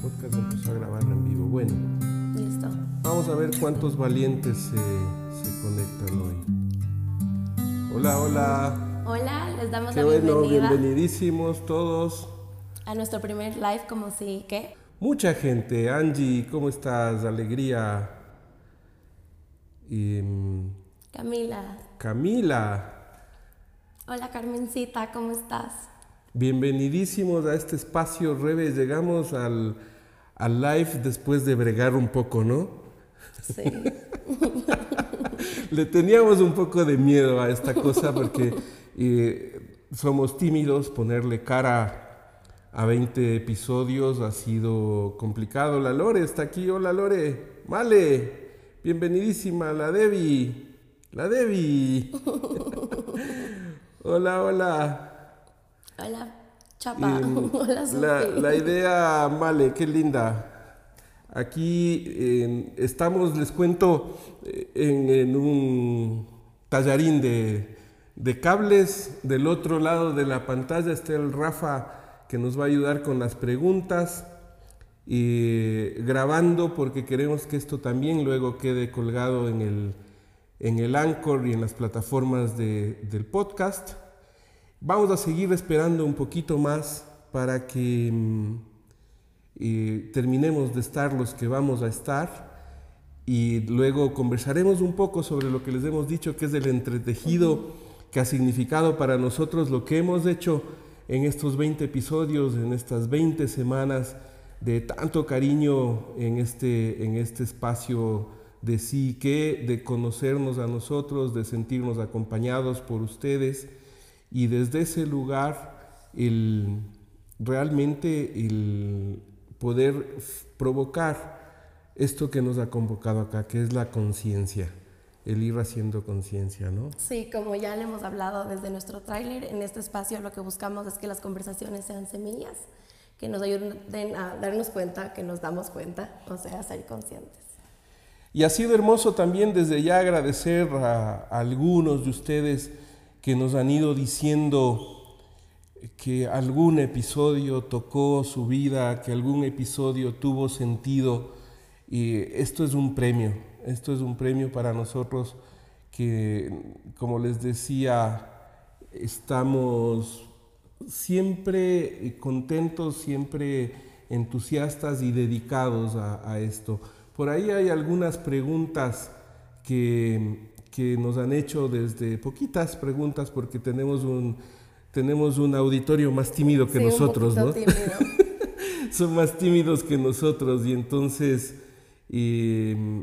podcast empezó a grabar en vivo. Bueno, Listo. vamos a ver cuántos valientes se, se conectan hoy. Hola, hola. Hola, les damos Qué la bueno, bienvenida bienvenidísimos todos. a nuestro primer live, como si, ¿qué? Mucha gente. Angie, ¿cómo estás? Alegría. Y, mm, Camila. Camila, Hola, Carmencita, ¿cómo estás? Bienvenidísimos a este espacio, Rebe. Llegamos al, al live después de bregar un poco, ¿no? Sí. Le teníamos un poco de miedo a esta cosa porque eh, somos tímidos, ponerle cara a 20 episodios ha sido complicado. La Lore está aquí, hola Lore, vale, bienvenidísima, la Debbie, la Debbie. hola, hola. Hola, Chapa. Hola, la, la idea, vale, qué linda. Aquí estamos, les cuento, en, en un tallarín de, de cables. Del otro lado de la pantalla está el Rafa que nos va a ayudar con las preguntas. Y grabando porque queremos que esto también luego quede colgado en el, en el Anchor y en las plataformas de- del podcast. Vamos a seguir esperando un poquito más para que mm, eh, terminemos de estar los que vamos a estar y luego conversaremos un poco sobre lo que les hemos dicho que es el entretejido que ha significado para nosotros lo que hemos hecho en estos 20 episodios, en estas 20 semanas de tanto cariño en este, en este espacio de sí que, de conocernos a nosotros, de sentirnos acompañados por ustedes y desde ese lugar el, realmente el poder provocar esto que nos ha convocado acá, que es la conciencia, el ir haciendo conciencia, ¿no? Sí, como ya le hemos hablado desde nuestro tráiler, en este espacio lo que buscamos es que las conversaciones sean semillas, que nos ayuden a darnos cuenta, que nos damos cuenta, o sea, a ser conscientes. Y ha sido hermoso también desde ya agradecer a, a algunos de ustedes que nos han ido diciendo que algún episodio tocó su vida, que algún episodio tuvo sentido. Y esto es un premio, esto es un premio para nosotros que, como les decía, estamos siempre contentos, siempre entusiastas y dedicados a, a esto. Por ahí hay algunas preguntas que, que nos han hecho desde poquitas preguntas porque tenemos un, tenemos un auditorio más tímido que Sí, un nosotros, ¿no? tímido. Son más tímidos que nosotros y entonces, eh,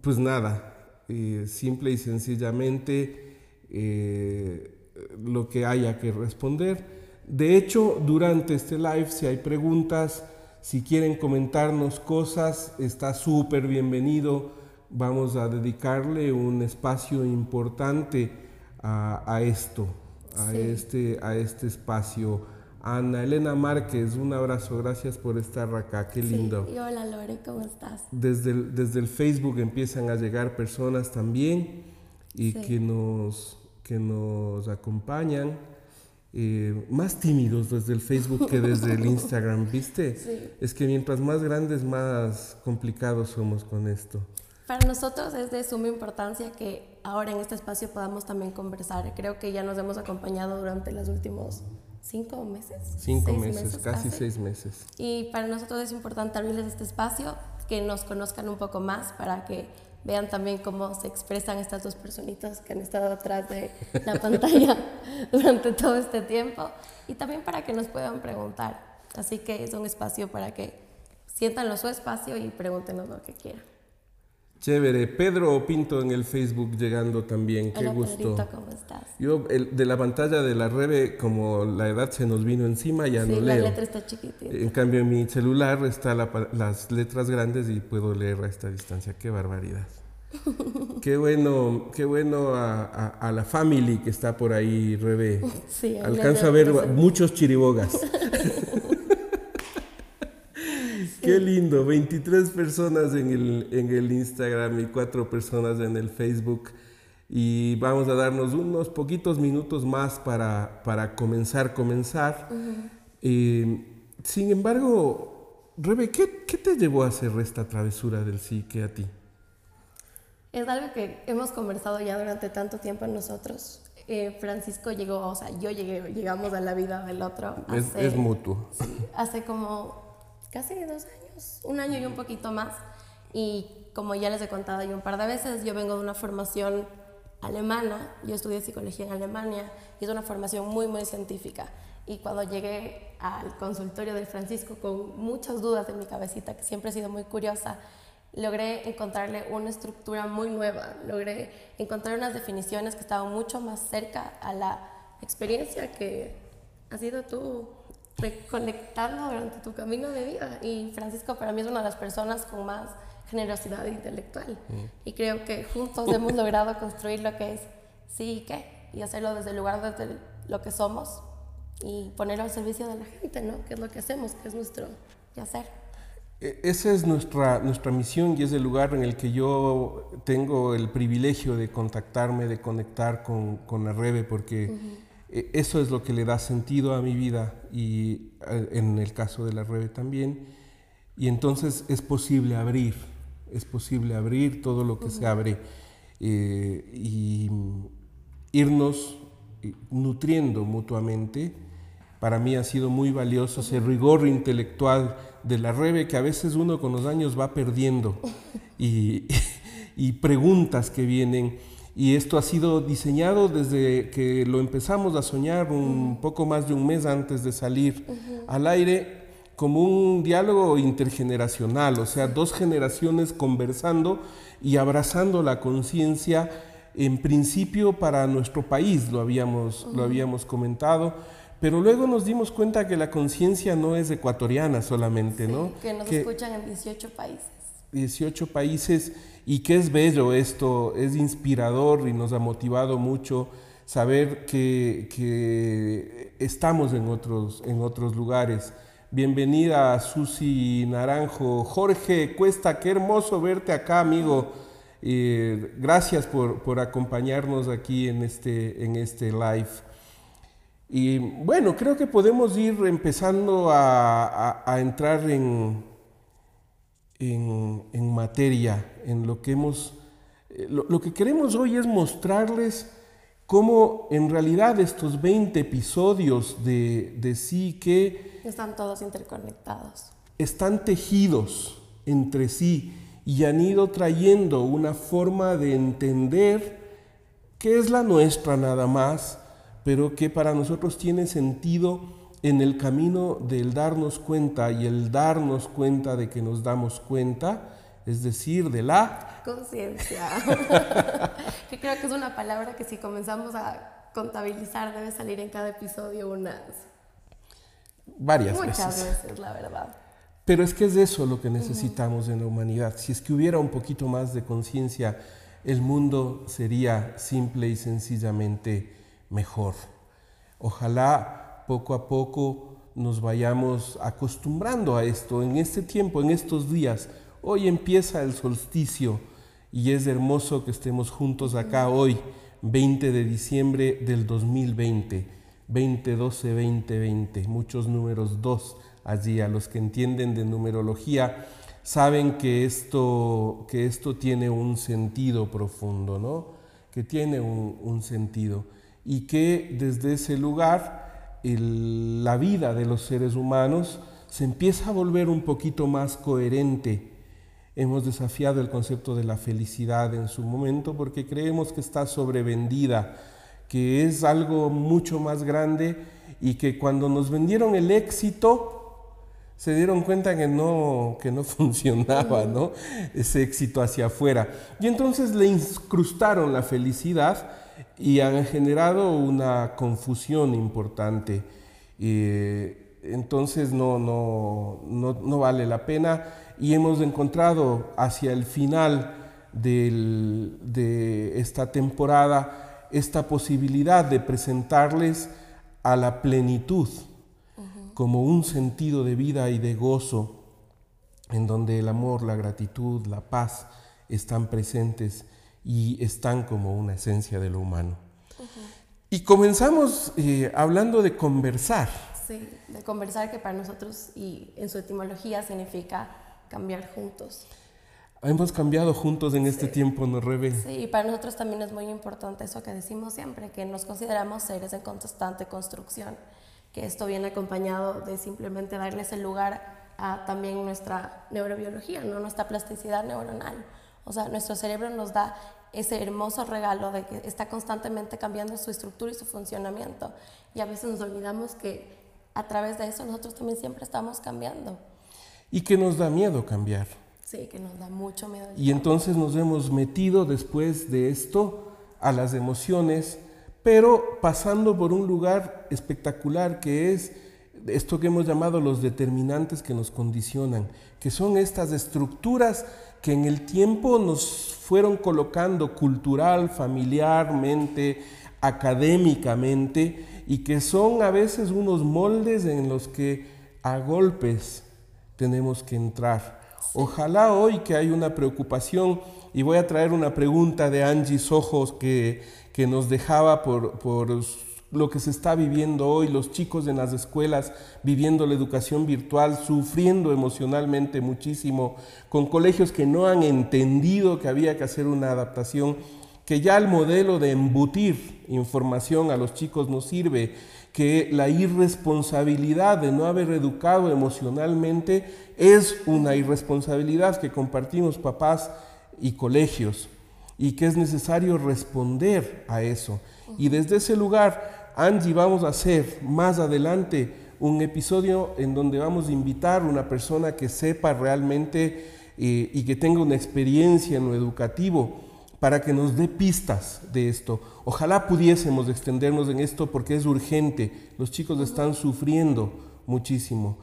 pues nada, eh, simple y sencillamente eh, lo que haya que responder. De hecho, durante este live, si hay preguntas, si quieren comentarnos cosas, está súper bienvenido. Vamos a dedicarle un espacio importante a, a esto, a, Sí. este, a este espacio. Ana Elena Márquez, un abrazo, gracias por estar acá, qué Sí, lindo. Y hola, Lore, ¿cómo estás? Desde el, desde el Facebook empiezan a llegar personas también y Sí. que, nos, que nos acompañan. eh, más tímidos desde el Facebook que desde el Instagram, ¿viste? Sí. Es que mientras más grandes, más complicados somos con esto. Para nosotros es de suma importancia que ahora en este espacio podamos también conversar. Creo que ya nos hemos acompañado durante los últimos cinco meses. Cinco seis meses, casi seis meses. Y para nosotros es importante abrirles este espacio, que nos conozcan un poco más para que vean también cómo se expresan estas dos personitas que han estado atrás de la pantalla durante todo este tiempo y también para que nos puedan preguntar. Así que es un espacio para que siéntanlo su espacio y pregúntenos lo que quieran. Chévere. Pedro Pinto en el Facebook llegando también, qué Hola, gusto. Pedrito, ¿cómo estás? Yo el- de la pantalla de la Rebe, como la edad se nos vino encima, ya sí, no la leo. letra está chiquitita. En cambio, en mi celular están las letras grandes y puedo leer a esta distancia. Qué barbaridad. Qué bueno, qué bueno a, a- a la family que está por ahí, Rebe. Sí, les a ver muchos chiribogas. Qué lindo, 23 personas en el, en el Instagram y 4 personas en el Facebook. Y vamos a darnos unos poquitos minutos más para, para comenzar, comenzar. Eh, sin embargo, Rebe, ¿qué, ¿qué, te llevó a hacer esta travesura del psique a ti? Es algo que hemos conversado ya durante tanto tiempo nosotros. Eh, Francisco llegó, o sea, yo llegué, llegamos a la vida del otro. Hace, es, mutuo. Sí, hace como casi dos años, un año y un poquito más. Y como ya les he contado yo un par de veces, yo vengo de una formación alemana, yo estudié psicología en Alemania y es una formación muy, muy científica. Y cuando llegué al consultorio del Francisco con muchas dudas en mi cabecita, que siempre he sido muy curiosa, logré encontrarle una estructura muy nueva, logré encontrar unas definiciones que estaban mucho más cerca a la experiencia que has sido tú reconectando durante tu camino de vida. Y Francisco para mí es una de las personas con más generosidad intelectual. Mm. Y creo que juntos hemos logrado construir lo que es sí y qué, y hacerlo desde el lugar desde lo que somos y ponerlo al servicio de la gente, ¿no? Que es lo que hacemos, que es nuestro hacer. E, esa es nuestra, nuestra misión y es el lugar en el que yo tengo el privilegio de contactarme, de conectar con, con la Rebe, porque eso es lo que le da sentido a mi vida y en el caso de la Rebe también. Y entonces es posible abrir, es posible abrir todo lo que se abre eh, y irnos eh, nutriendo mutuamente. Para mí ha sido muy valioso ese rigor intelectual de la Rebe que a veces uno con los años va perdiendo y, preguntas que vienen. Y esto ha sido diseñado desde que lo empezamos a soñar un poco más de un mes antes de salir al aire como un diálogo intergeneracional, o sea, dos generaciones conversando y abrazando la conciencia en principio para nuestro país, lo habíamos, lo habíamos comentado, pero luego nos dimos cuenta que la conciencia no es ecuatoriana solamente, ¿no? Que nos escuchan en 18 países. 18 países y que es bello esto, es inspirador y nos ha motivado mucho saber que, que estamos en otros, en otros lugares. Bienvenida a Susi Naranjo. Jorge Cuesta, qué hermoso verte acá, amigo. Eh, gracias por, por, acompañarnos aquí en este, en este live. Y bueno, creo que podemos ir empezando a, entrar en, en, materia, en lo que hemos... Eh, lo, que queremos hoy es mostrarles cómo en realidad estos 20 episodios de, de sí que... Están todos interconectados. Están tejidos entre sí y han ido trayendo una forma de entender que es la nuestra nada más pero que para nosotros tiene sentido en el camino del darnos cuenta y el darnos cuenta de que nos damos cuenta, es decir, de la conciencia, que creo que es una palabra que si comenzamos a contabilizar debe salir en cada episodio unas varias muchas veces, la verdad. Pero es que es eso lo que necesitamos en la humanidad. Si es que hubiera un poquito más de conciencia, el mundo sería simple y sencillamente mejor. Ojalá poco a poco nos vayamos acostumbrando a esto en este tiempo, en estos días. Hoy empieza el solsticio y es hermoso que estemos juntos acá hoy, 20 de diciembre del 2020, 2012 2020, muchos números 2 allí. A los que entienden de numerología saben que esto, que esto tiene un sentido profundo, ¿no? Que tiene un sentido y que desde ese lugar la vida de los seres humanos se empieza a volver un poquito más coherente. Hemos desafiado el concepto de la felicidad en su momento porque creemos que está sobrevendida, que es algo mucho más grande y que cuando nos vendieron el éxito, se dieron cuenta que no, que no funcionaba, ¿no? Ese éxito hacia afuera. Y entonces le incrustaron la felicidad y han generado una confusión importante. Entonces no, no, no, vale la pena y hemos encontrado hacia el final de esta temporada esta posibilidad de presentarles a la plenitud como un sentido de vida y de gozo en donde el amor, la gratitud, la paz están presentes y están como una esencia de lo humano. Y comenzamos eh, hablando de conversar. Sí, de conversar que para nosotros y en su etimología significa cambiar juntos. Hemos cambiado juntos en este tiempo, ¿no, Rebe? Sí, y para nosotros también es muy importante eso que decimos siempre, que nos consideramos seres en constante construcción, que esto viene acompañado de simplemente darles el lugar a también nuestra neurobiología, ¿no? nuestra plasticidad neuronal. O sea, nuestro cerebro nos da ese hermoso regalo de que está constantemente cambiando su estructura y su funcionamiento. Y a veces nos olvidamos que a través de eso nosotros también siempre estamos cambiando. Y que nos da miedo cambiar. Sí, que nos da mucho miedo. Y entonces nos hemos metido después de esto a las emociones, pero pasando por un lugar espectacular que es esto que hemos llamado los determinantes que nos condicionan, que son estas estructuras que en el tiempo nos fueron colocando cultural, familiarmente, académicamente, y que son a veces unos moldes en los que a golpes tenemos que entrar. Ojalá hoy que hay una preocupación, y voy a traer una pregunta de Angie Ojos que, que nos dejaba por, por lo que se está viviendo hoy, los chicos en las escuelas viviendo la educación virtual, sufriendo emocionalmente muchísimo, con colegios que no han entendido que había que hacer una adaptación, que ya el modelo de embutir información a los chicos no sirve, que la irresponsabilidad de no haber educado emocionalmente es una irresponsabilidad que compartimos papás y colegios y que es necesario responder a eso. Y desde ese lugar, Angie, vamos a hacer más adelante un episodio en donde vamos a invitar a una persona que sepa realmente eh, y que tenga una experiencia en lo educativo para que nos dé pistas de esto. Ojalá pudiésemos extendernos en esto porque es urgente. Los chicos están sufriendo muchísimo.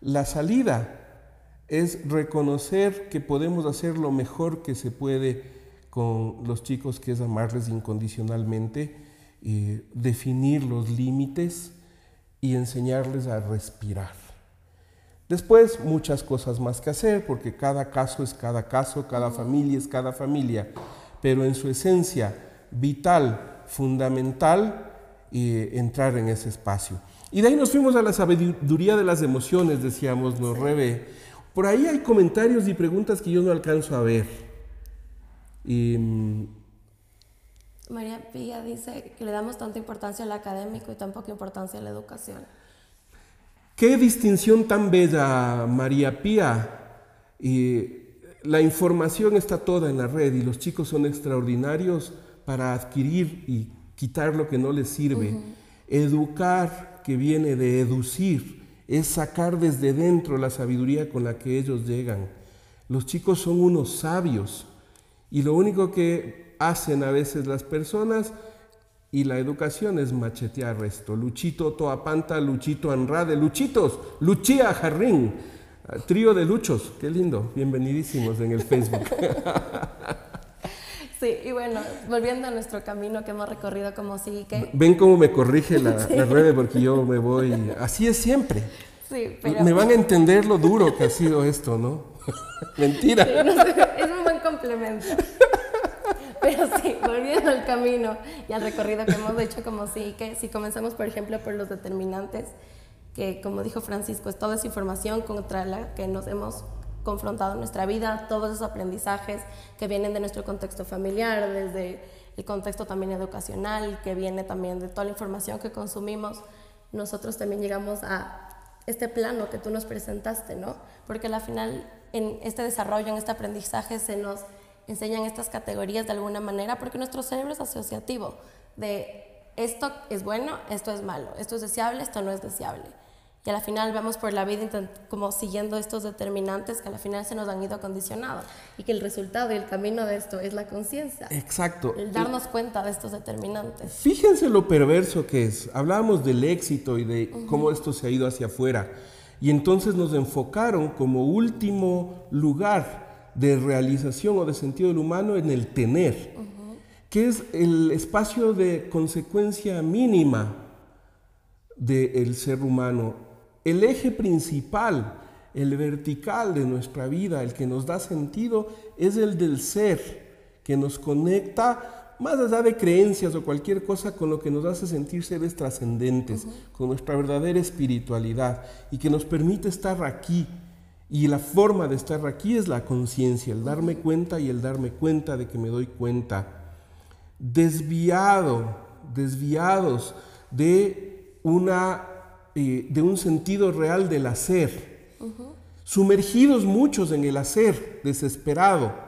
La salida es reconocer que podemos hacer lo mejor que se puede con los chicos, que es amarles incondicionalmente, eh, definir los límites y enseñarles a respirar. Después muchas cosas más que hacer, porque cada caso es cada caso, cada familia es cada familia pero en su esencia vital, fundamental, eh, entrar en ese espacio. Y de ahí nos fuimos a la sabiduría de las emociones, decíamos, nos reve. Por ahí hay comentarios y preguntas que yo no alcanzo a ver. Mm, María Pía dice que le damos tanta importancia al académico y tan poca importancia a la educación. Qué distinción tan bella, María Pía. Y la información está toda en la red y los chicos son extraordinarios para adquirir y quitar lo que no les sirve. Educar, que viene de educir, es sacar desde dentro la sabiduría con la que ellos llegan. Los chicos son unos sabios y lo único que hacen a veces las personas y la educación es machetear esto. Luchito Toapanta, Luchito Anrade, Luchitos, Luchía Jarrín. Trío de Luchos, qué lindo, bienvenidísimos en el Facebook. Sí, y bueno, volviendo a nuestro camino que hemos recorrido como sí que... Ven cómo me corrige la, red porque yo me voy... Así es siempre. Sí, pero... Me van a entender lo duro que ha sido esto, ¿no? Mentira. es un buen complemento. Pero sí, volviendo al camino y al recorrido que hemos hecho como sí que si comenzamos, por ejemplo, por los determinantes, que como dijo Francisco, es toda esa información contra la que nos hemos confrontado en nuestra vida, todos esos aprendizajes que vienen de nuestro contexto familiar, desde el contexto también educacional, que viene también de toda la información que consumimos, nosotros también llegamos a este plano que tú nos presentaste, ¿no? Porque al final en este desarrollo, en este aprendizaje se nos enseñan estas categorías de alguna manera, porque nuestro cerebro es asociativo, de esto es bueno, esto es malo, esto es deseable, esto no es deseable y a la final vamos por la vida como siguiendo estos determinantes que a la final se nos han ido acondicionados y que el resultado y el camino de esto es la conciencia. Exacto. El darnos cuenta de estos determinantes. Fíjense lo perverso que es. Hablábamos del éxito y de cómo esto se ha ido hacia afuera. Y entonces nos enfocaron como último lugar de realización o de sentido del humano en el tener, que es el espacio de consecuencia mínima del ser humano el eje principal, el vertical de nuestra vida, el que nos da sentido, es el del ser, que nos conecta más allá de creencias o cualquier cosa con lo que nos hace sentir seres trascendentes, con nuestra verdadera espiritualidad y que nos permite estar aquí. Y la forma de estar aquí es la conciencia, el darme cuenta y el darme cuenta de que me doy cuenta. Desviado, desviados de, una, eh, de un sentido real del hacer. Sumergidos muchos en el hacer, desesperado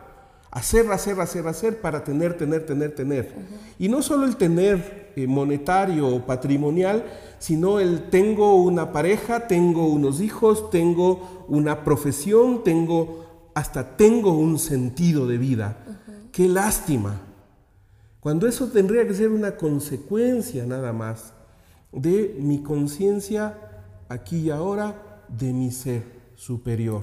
Hacer, hacer, hacer, hacer para tener, tener, tener, tener. Y no solo el tener eh, monetario o patrimonial, sino el tengo una pareja, tengo unos hijos, tengo una profesión, tengo, hasta tengo un sentido de vida. Qué lástima. Cuando eso tendría que ser una consecuencia nada más de mi conciencia aquí y ahora, de mi ser superior.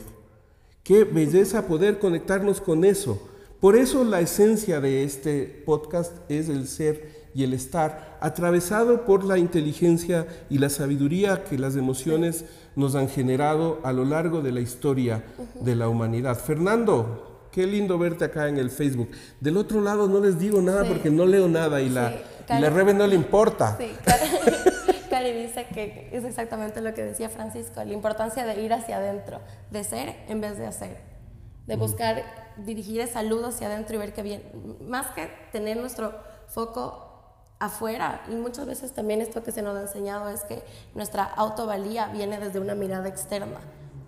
Qué belleza poder conectarnos con eso por eso la esencia de este podcast es el ser y el estar, atravesado por la inteligencia y la sabiduría que las emociones nos han generado a lo largo de la historia de la humanidad. Fernando, qué lindo verte acá en el Facebook. Del otro lado no les digo nada porque no leo nada y la, la Rebe no le importa. Sí, Cari dice que es exactamente lo que decía Francisco, la importancia de ir hacia adentro, de ser en vez de hacer, de buscar dirigir esa luz hacia adentro y ver que bien, más que tener nuestro foco afuera, y muchas veces también esto que se nos ha enseñado es que nuestra autovalía viene desde una mirada externa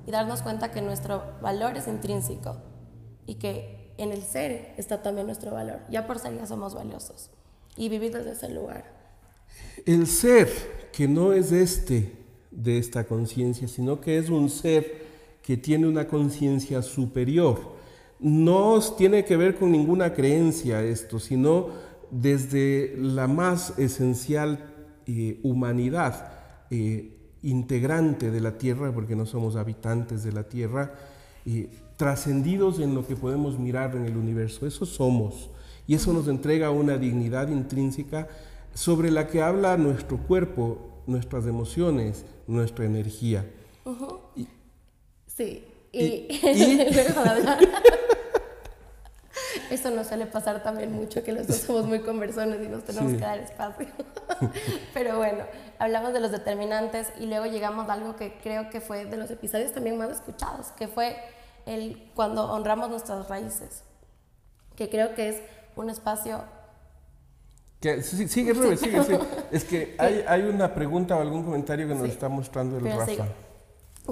y darnos cuenta que nuestro valor es intrínseco y que en el ser está también nuestro valor. Ya por ser ya somos valiosos y vivir desde ese lugar. El ser que no es este de esta conciencia, sino que es un ser que tiene una conciencia superior no tiene que ver con ninguna creencia esto, sino desde la más esencial eh, humanidad eh, integrante de la tierra, porque no somos habitantes de la tierra, eh, trascendidos en lo que podemos mirar en el universo. Eso somos. Y eso nos entrega una dignidad intrínseca sobre la que habla nuestro cuerpo, nuestras emociones, nuestra energía. sí. Y, Eso nos suele pasar también mucho, que los dos somos muy conversones y nos tenemos que dar espacio. Pero bueno, hablamos de los determinantes y luego llegamos a algo que creo que fue de los episodios también más escuchados, que fue el cuando honramos nuestras raíces, que creo que es un espacio... Que, sí, sigue, Rubén, sigue, sigue. Es que hay, hay, una pregunta o algún comentario que nos está mostrando el Rafa.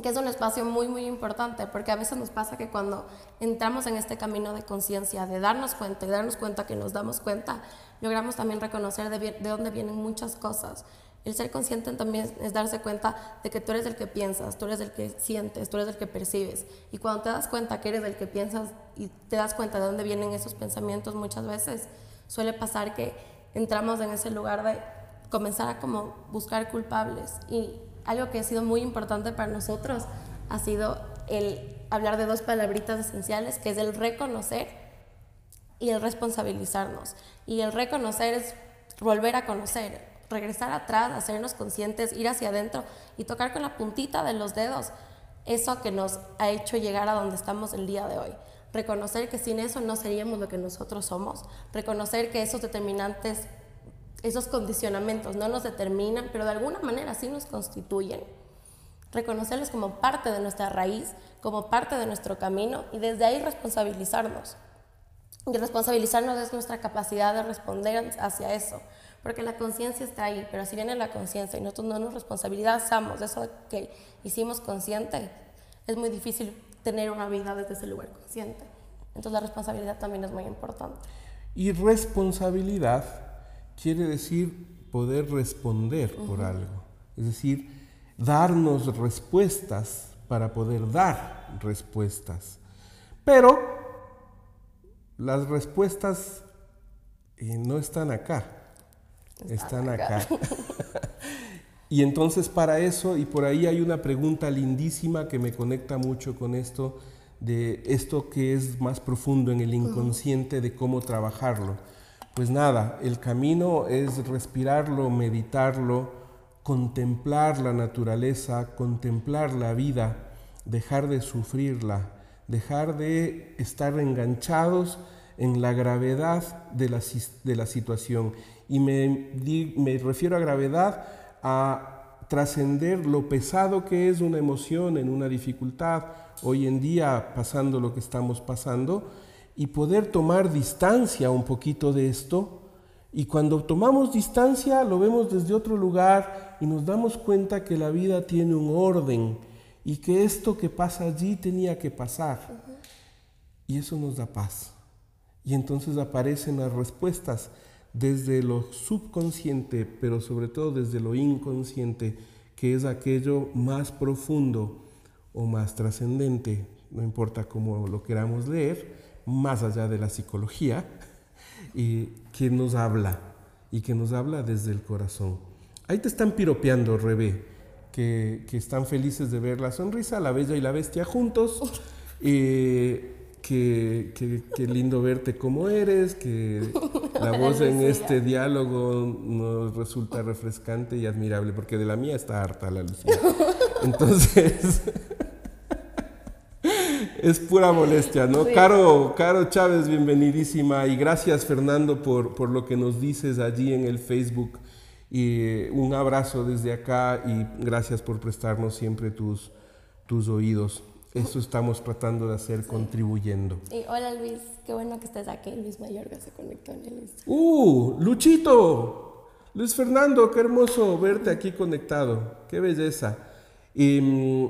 que es un espacio muy, muy importante, porque a veces nos pasa que cuando entramos en este camino de conciencia, de darnos cuenta y darnos cuenta que nos damos cuenta, logramos también reconocer de, de, dónde vienen muchas cosas. El ser consciente también es darse cuenta de que tú eres el que piensas, tú eres el que sientes, tú eres el que percibes. Y cuando te das cuenta que eres el que piensas y te das cuenta de dónde vienen esos pensamientos, muchas veces suele pasar que entramos en ese lugar de comenzar a como buscar culpables y algo que ha sido muy importante para nosotros ha sido el hablar de dos palabritas esenciales, que es el reconocer y el responsabilizarnos. Y el reconocer es volver a conocer, regresar atrás, hacernos conscientes, ir hacia adentro y tocar con la puntita de los dedos eso que nos ha hecho llegar a donde estamos el día de hoy. Reconocer que sin eso no seríamos lo que nosotros somos. Reconocer que esos determinantes esos condicionamientos no nos determinan, pero de alguna manera sí nos constituyen. Reconocerlos como parte de nuestra raíz, como parte de nuestro camino y desde ahí responsabilizarnos. Y responsabilizarnos es nuestra capacidad de responder hacia eso, porque la conciencia está ahí, pero si viene la conciencia y nosotros no nos responsabilizamos de eso que hicimos consciente, es muy difícil tener una vida desde ese lugar consciente. Entonces la responsabilidad también es muy importante. Y responsabilidad quiere decir poder responder por algo, es decir, darnos respuestas para poder dar respuestas. Pero las respuestas eh, no están acá, están, acá. y entonces para eso, y por ahí hay una pregunta lindísima que me conecta mucho con esto, de esto que es más profundo en el inconsciente, de cómo trabajarlo pues nada, el camino es respirarlo, meditarlo, contemplar la naturaleza, contemplar la vida, dejar de sufrirla, dejar de estar enganchados en la gravedad de la, de la situación. Y me, me refiero a gravedad a trascender lo pesado que es una emoción en una dificultad, hoy en día pasando lo que estamos pasando, y poder tomar distancia un poquito de esto. Y cuando tomamos distancia lo vemos desde otro lugar y nos damos cuenta que la vida tiene un orden y que esto que pasa allí tenía que pasar. Y eso nos da paz. Y entonces aparecen las respuestas desde lo subconsciente, pero sobre todo desde lo inconsciente, que es aquello más profundo o más trascendente, no importa cómo lo queramos leer, más allá de la psicología, y que nos habla, y que nos habla desde el corazón. Ahí te están piropeando, Rebe, que, que están felices de ver la sonrisa, la bella y la bestia juntos. Eh, Qué, lindo verte como eres, que la voz en este diálogo nos resulta refrescante y admirable, porque de la mía está harta la Lucía. Entonces, es pura molestia, ¿no? Caro, Caro Chávez, bienvenidísima y gracias Fernando por, por lo que nos dices allí en el Facebook. Y un abrazo desde acá y gracias por prestarnos siempre tus, tus oídos. Eso estamos tratando de hacer contribuyendo. Y hola Luis, qué bueno que estés aquí. Luis Mayorga se conectó en el Instagram. ¡Uh! ¡Luchito! Luis Fernando, qué hermoso verte aquí conectado. ¡Qué belleza! Mm,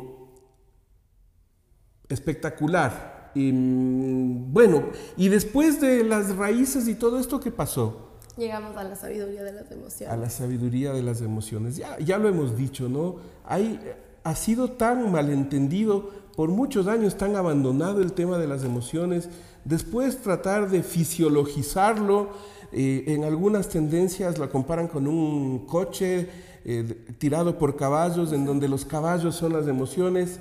espectacular. Y, mm, bueno, y después de las raíces y todo esto, ¿qué pasó? Llegamos a la sabiduría de las emociones. A la sabiduría de las emociones. Ya, ya lo hemos dicho, ¿no? Hay, ha sido tan malentendido por muchos años tan abandonado el tema de las emociones, después tratar de fisiologizarlo, eh, en algunas tendencias la comparan con un coche eh, tirado por caballos, en donde los caballos son las emociones,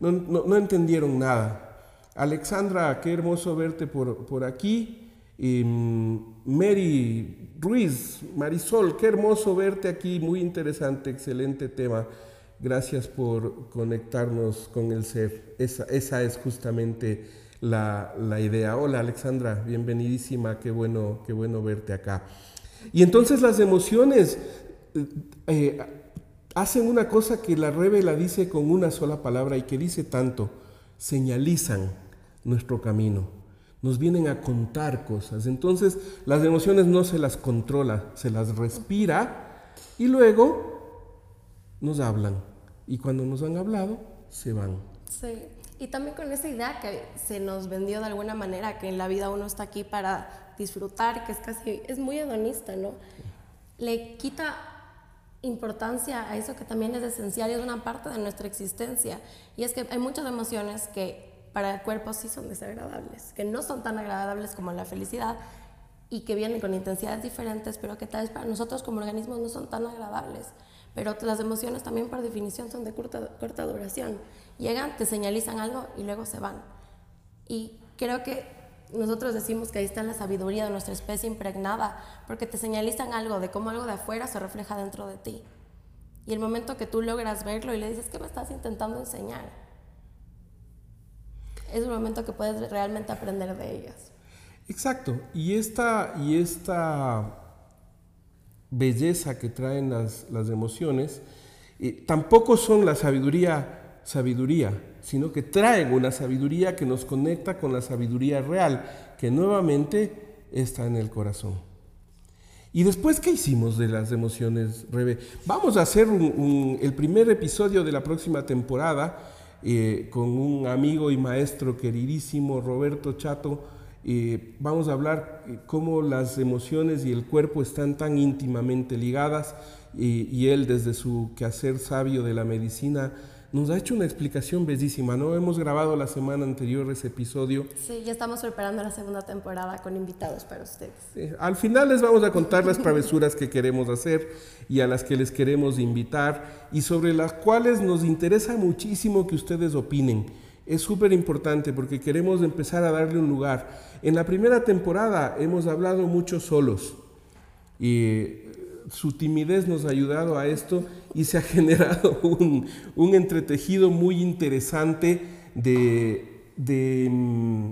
no, entendieron nada. Alexandra, qué hermoso verte por, aquí. Mm, Mary Ruiz, Marisol, qué hermoso verte aquí, muy interesante, excelente tema. Gracias por conectarnos con el ser. Esa, es justamente la, la, idea. Hola Alexandra, bienvenidísima, qué bueno, qué bueno verte acá. Y entonces las emociones eh, eh, hacen una cosa que la revela dice con una sola palabra y que dice tanto, señalizan nuestro camino, nos vienen a contar cosas. Entonces las emociones no se las controla, se las respira y luego nos hablan. Y cuando nos han hablado, se van. Sí. Y también con esa idea que se nos vendió de alguna manera, que en la vida uno está aquí para disfrutar, que es casi, es muy hedonista, ¿no? Le quita importancia a eso que también es esencial y es una parte de nuestra existencia. Y es que hay muchas emociones que para el cuerpo sí son desagradables, que no son tan agradables como la felicidad y que vienen con intensidades diferentes, pero que tal vez para nosotros como organismos no son tan agradables. Pero las emociones también por definición son de corta, duración. Llegan, te señalizan algo y luego se van. Y creo que nosotros decimos que ahí está la sabiduría de nuestra especie impregnada, porque te señalizan algo de cómo algo de afuera se refleja dentro de ti. Y el momento que tú logras verlo y le dices, ¿qué me estás intentando enseñar? Es un momento que puedes realmente aprender de ellas. Exacto. Y esta, y esta belleza que traen las, emociones, tampoco son la sabiduría, sabiduría, sino que traen una sabiduría que nos conecta con la sabiduría real, que nuevamente está en el corazón. Y después, ¿qué hicimos de las emociones? Vamos a hacer el primer episodio de la próxima temporada eh, con un amigo y maestro queridísimo, Roberto Chato, vamos a hablar eh, cómo las emociones y el cuerpo están tan íntimamente ligadas y, él desde su quehacer sabio de la medicina nos ha hecho una explicación bellísima, ¿no? Hemos grabado la semana anterior ese episodio. Sí, ya estamos preparando la segunda temporada con invitados para ustedes. al final les vamos a contar las travesuras que queremos hacer y a las que les queremos invitar y sobre las cuales nos interesa muchísimo que ustedes opinen es súper importante porque queremos empezar a darle un lugar. En la primera temporada hemos hablado mucho solos y eh, su timidez nos ha ayudado a esto y se ha generado un, entretejido muy interesante de, mm,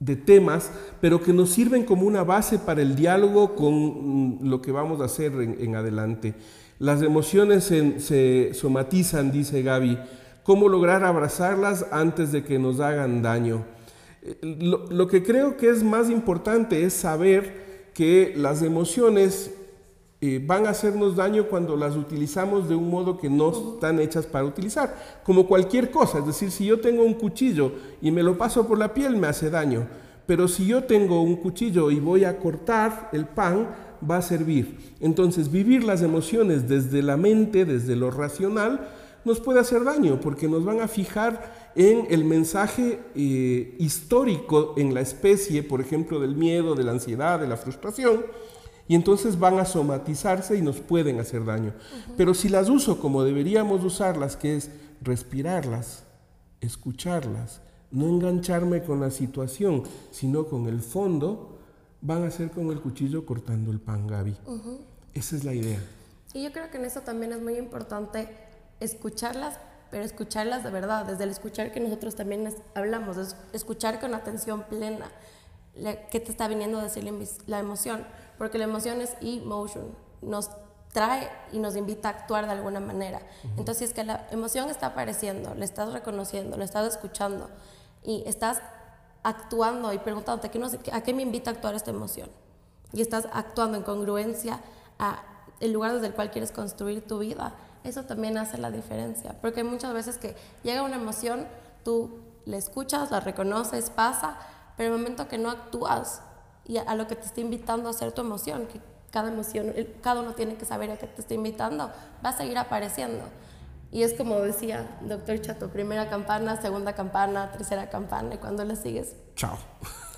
de temas, pero que nos sirven como una base para el diálogo con mm, lo que vamos a hacer en, adelante. Las emociones se, somatizan, dice Gaby. ¿Cómo lograr abrazarlas antes de que nos hagan daño? Eh, lo, que creo que es más importante es saber que las emociones eh, van a hacernos daño cuando las utilizamos de un modo que no están hechas para utilizar, como cualquier cosa, es decir, si yo tengo un cuchillo y me lo paso por la piel me hace daño, pero si yo tengo un cuchillo y voy a cortar el pan, va a servir. Entonces, vivir las emociones desde la mente, desde lo racional, nos puede hacer daño, porque nos van a fijar en el mensaje eh, histórico en la especie, por ejemplo, del miedo, de la ansiedad, de la frustración, y entonces van a somatizarse y nos pueden hacer daño. Pero si las uso como deberíamos usarlas, que es respirarlas, escucharlas, no engancharme con la situación, sino con el fondo, van a ser con el cuchillo cortando el pan, Gaby. Esa es la idea. Y yo creo que en eso también es muy importante escucharlas, pero escucharlas de verdad, desde el escuchar que nosotros también hablamos, escuchar con atención plena qué te está viniendo a decir la emoción porque la emoción es emotion, nos trae y nos invita a actuar de alguna manera. Entonces, si es que la emoción está apareciendo, le estás reconociendo, le estás escuchando y estás actuando y preguntándote ¿a qué me invita a actuar esta emoción? Y estás actuando en congruencia a el lugar desde el cual quieres construir tu vida. Eso también hace la diferencia, porque muchas veces que llega una emoción, tú la escuchas, la reconoces, pasa, pero el momento que no actúas, y a, lo que te está invitando a hacer tu emoción, que cada emoción, cada uno tiene que saber a qué te está invitando, va a seguir apareciendo. Y es como decía doctor Chato, primera campana, segunda campana, tercera campana, y cuando le sigues... Chao.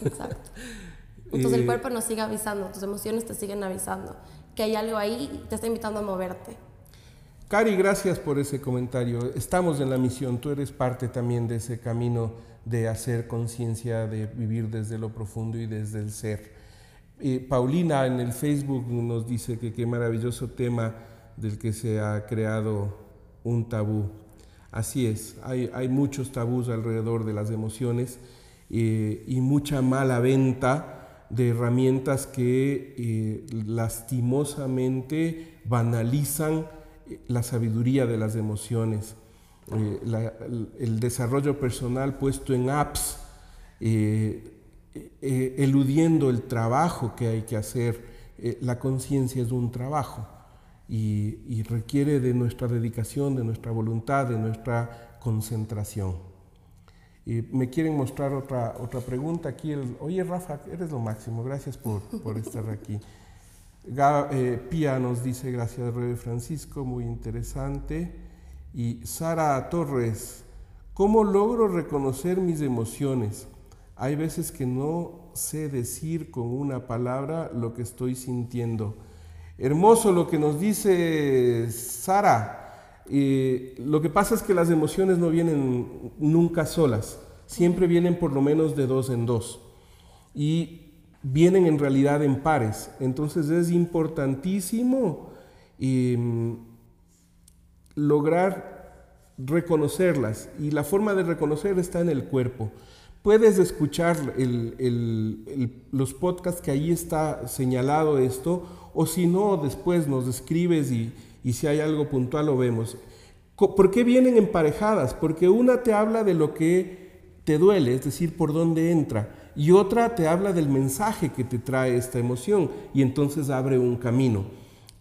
Exacto. Entonces el cuerpo nos sigue avisando, tus emociones te siguen avisando, que hay algo ahí y te está invitando a moverte. Cari, gracias por ese comentario. Estamos en la misión, tú eres parte también de ese camino de hacer conciencia, de vivir desde lo profundo y desde el ser. Paulina en el Facebook nos dice que qué maravilloso tema del que se ha creado un tabú. Así es, hay, muchos tabús alrededor de las emociones eh, y mucha mala venta de herramientas que eh, lastimosamente banalizan eh, la sabiduría de las emociones. Eh, el desarrollo personal puesto en apps, eh, eh, eludiendo el trabajo que hay que hacer. la conciencia es un trabajo y, requiere de nuestra dedicación, de nuestra voluntad, de nuestra concentración. me quieren mostrar otra, otra pregunta aquí. Oye, Rafa, eres lo máximo. Gracias por, por estar aquí. Pía nos dice, gracias, Rey Francisco, muy interesante. Y Sara Torres, ¿cómo logro reconocer mis emociones? Hay veces que no sé decir con una palabra lo que estoy sintiendo. Hermoso lo que nos dice Sara. lo que pasa es que las emociones no vienen nunca solas, siempre vienen por lo menos de dos en dos. Y vienen en realidad en pares. Entonces es importantísimo em, lograr reconocerlas y la forma de reconocer está en el cuerpo. Puedes escuchar los podcasts que ahí está señalado esto o si no, después nos escribes y, y si hay algo puntual lo vemos. ¿Por qué vienen emparejadas? Porque una te habla de lo que te duele, es decir, por dónde entra, y otra te habla del mensaje que te trae esta emoción y entonces abre un camino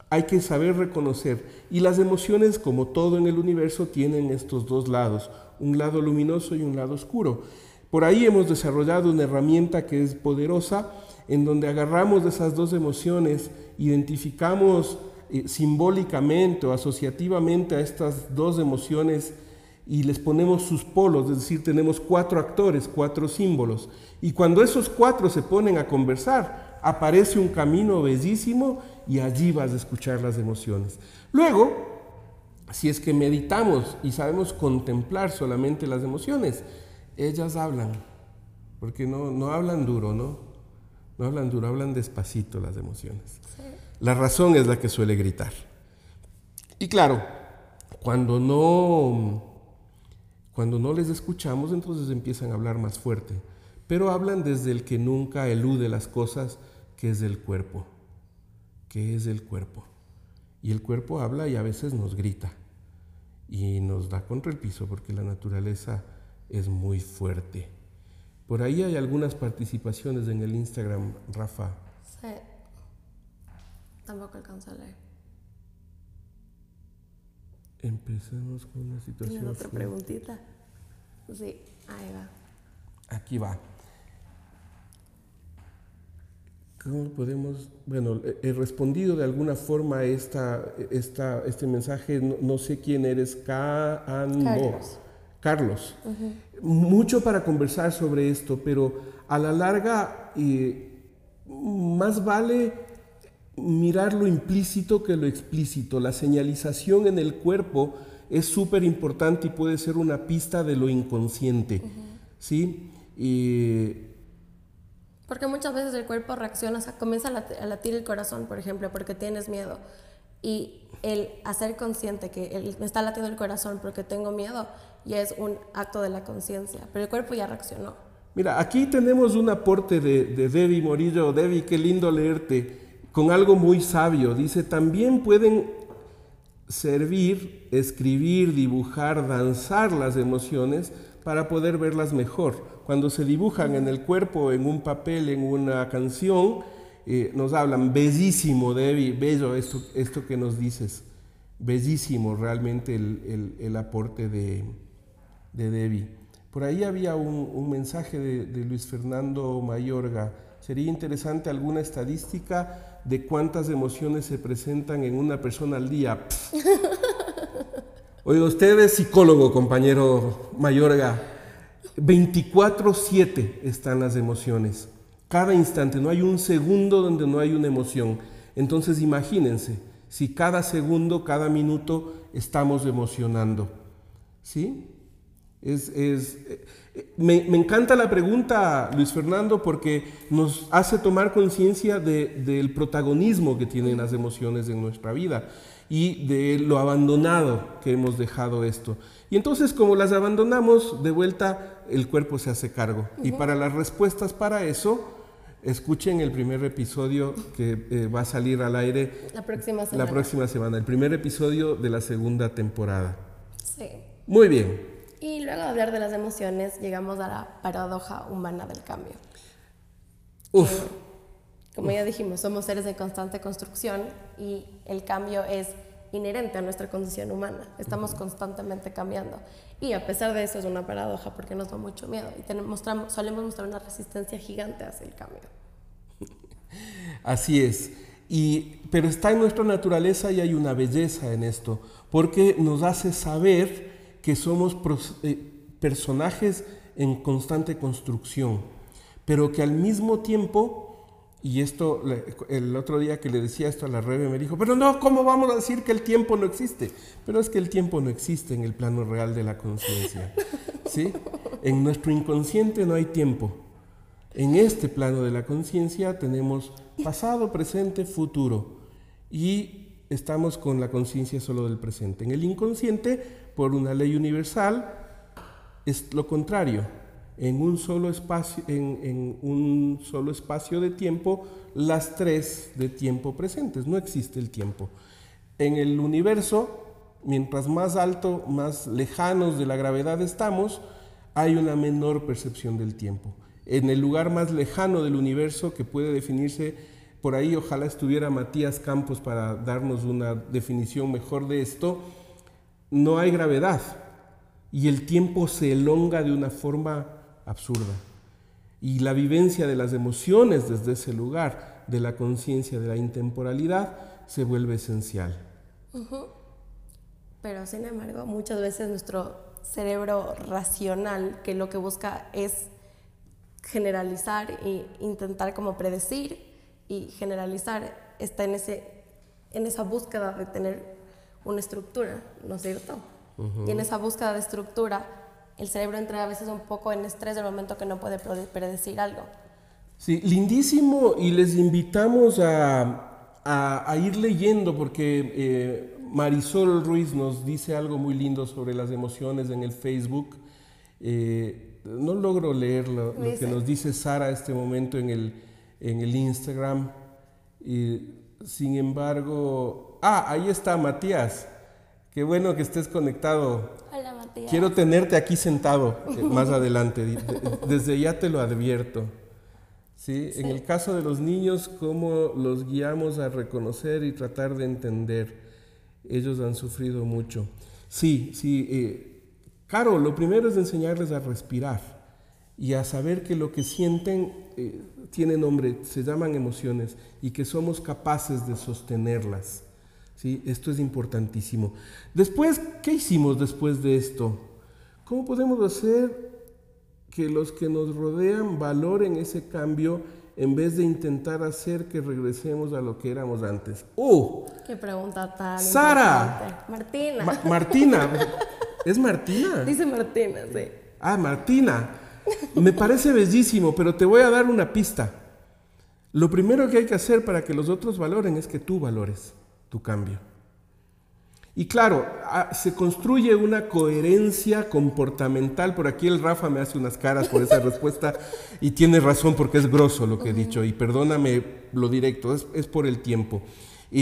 hay que saber reconocer. Y las emociones, como todo en el universo, tienen estos dos lados, un lado luminoso y un lado oscuro. Por ahí hemos desarrollado una herramienta que es poderosa, en donde agarramos esas dos emociones, identificamos eh, simbólicamente o asociativamente a estas dos emociones y les ponemos sus polos, es decir, tenemos cuatro actores, cuatro símbolos. Y cuando esos cuatro se ponen a conversar, aparece un camino bellísimo y allí vas a escuchar las emociones. Luego, si es que meditamos y sabemos contemplar solamente las emociones, ellas hablan, porque no, no hablan duro, ¿no? No hablan duro, hablan despacito las emociones. La razón es la que suele gritar. Y claro, cuando no, cuando no les escuchamos, entonces empiezan a hablar más fuerte. pero hablan desde el que nunca elude las cosas, que es el cuerpo, que es el cuerpo. Y el cuerpo habla y a veces nos grita y nos da contra el piso porque la naturaleza es muy fuerte. Por ahí hay algunas participaciones en el Instagram, Rafa. Sí. Tampoco alcanzo a leer. Empecemos con una situación. ¿Tienes otra fuerte. preguntita? Sí, ahí va. Aquí va. ¿Cómo podemos? Bueno, he respondido de alguna forma esta, esta, este mensaje. No, no sé quién eres. Ca An- no. Carlos. Carlos. Mucho para conversar sobre esto, pero a la larga eh, más vale mirar lo implícito que lo explícito. La señalización en el cuerpo es súper importante y puede ser una pista de lo inconsciente. ¿Sí? Y Porque muchas veces el cuerpo reacciona, o sea, comienza a lat- a latir el corazón, por ejemplo, porque tienes miedo. Y el hacer consciente que el- me está latiendo el corazón porque tengo miedo ya es un acto de la conciencia, pero el cuerpo ya reaccionó. Mira, aquí tenemos un aporte de, de Debbie Morillo. Debbie, qué lindo leerte, con algo muy sabio. Dice, también pueden servir, escribir, dibujar, danzar las emociones para poder verlas mejor. Cuando se dibujan en el cuerpo, en un papel, en una canción, eh, nos hablan, bellísimo, Debbie, bello esto, esto que nos dices. Bellísimo realmente el, el- el aporte de, de Debbie. Por ahí había un, un mensaje de, de Luis Fernando Mayorga. Sería interesante alguna estadística de cuántas emociones se presentan en una persona al día. Pff. Oiga, usted es psicólogo, compañero Mayorga. 24/7 están las emociones. Cada instante, no hay un segundo donde no hay una emoción. Entonces imagínense, si cada segundo, cada minuto estamos emocionando. ¿Sí? Es, es- me, me encanta la pregunta, Luis Fernando, porque nos hace tomar conciencia de- del protagonismo que tienen las emociones en nuestra vida y de lo abandonado que hemos dejado esto. Y entonces, como las abandonamos, de vuelta el cuerpo se hace cargo. Y para las respuestas para eso, escuchen el primer episodio que eh, va a salir al aire La próxima semana. la próxima semana, el primer episodio de la segunda temporada. Sí. Muy bien. Y luego de hablar de las emociones, llegamos a la paradoja humana del cambio. Uf. Como ya dijimos, somos seres de constante construcción y el cambio es inherente a nuestra condición humana. Estamos constantemente cambiando. Y a pesar de eso es una paradoja porque nos da mucho miedo y tenemos, mostramos, solemos mostrar una resistencia gigante hacia el cambio. Así es. Y, pero está en nuestra naturaleza y hay una belleza en esto, porque nos hace saber que somos eh, personajes en constante construcción, pero que al mismo tiempo, y esto el otro día que le decía esto a la Rebe me dijo, pero no, ¿cómo vamos a decir que el tiempo no existe? Pero es que el tiempo no existe en el plano real de la conciencia. ¿sí? En nuestro inconsciente no hay tiempo. En este plano de la conciencia tenemos pasado, presente, futuro y estamos con la conciencia solo del presente. En el inconsciente, por una ley universal, es lo contrario. En un solo espacio, en, un solo espacio de tiempo, las tres de tiempo presentes. No existe el tiempo. En el universo, mientras más alto, más lejanos de la gravedad estamos, hay una menor percepción del tiempo. En el lugar más lejano del universo, que puede definirse por ahí, ojalá estuviera Matías Campos para darnos una definición mejor de esto, no hay gravedad y el tiempo se elonga de una forma absurda. Y la vivencia de las emociones desde ese lugar, de la conciencia de la intemporalidad, se vuelve esencial. Pero sin embargo, muchas veces nuestro cerebro racional, que lo que busca es generalizar e intentar como predecir y generalizar, está en, ese, en esa búsqueda de tener una estructura, ¿no es cierto? Y en esa búsqueda de estructura, el cerebro entra a veces un poco en estrés del momento que no puede predecir algo. Sí, lindísimo y les invitamos a, a- a ir leyendo porque eh, Marisol Ruiz nos dice algo muy lindo sobre las emociones en el Facebook. Eh, no logro leer lo, lo que nos dice Sara este momento en el, en el Instagram. Sin embargo, ah, ahí está Matías. Qué bueno que estés conectado. Hola, Matías. Quiero tenerte aquí sentado eh, más adelante. Desde ya te lo advierto. ¿Sí? En el caso de los niños, ¿cómo los guiamos a reconocer y tratar de entender? Ellos han sufrido mucho. Sí, sí. eh, Caro, lo primero es enseñarles a respirar y a saber que lo que sienten eh, tiene nombre, se llaman emociones y que somos capaces de sostenerlas. ¿Sí? Esto es importantísimo. Después, ¿qué hicimos después de esto? ¿Cómo podemos hacer que los que nos rodean valoren ese cambio en vez de intentar hacer que regresemos a lo que éramos antes? ¡Oh! Qué pregunta tan Sara. importante. Martina. Ma- Martina. ¿Es Martina? Dice Martina, sí. Ah, Martina. Me parece bellísimo, pero te voy a dar una pista. Lo primero que hay que hacer para que los otros valoren es que tú valores tu cambio. Y claro, ah, se construye una coherencia comportamental. Por aquí el Rafa me hace unas caras por esa respuesta y tiene razón porque es grosso lo que he dicho. Y perdóname lo directo, es, es por el tiempo. Y,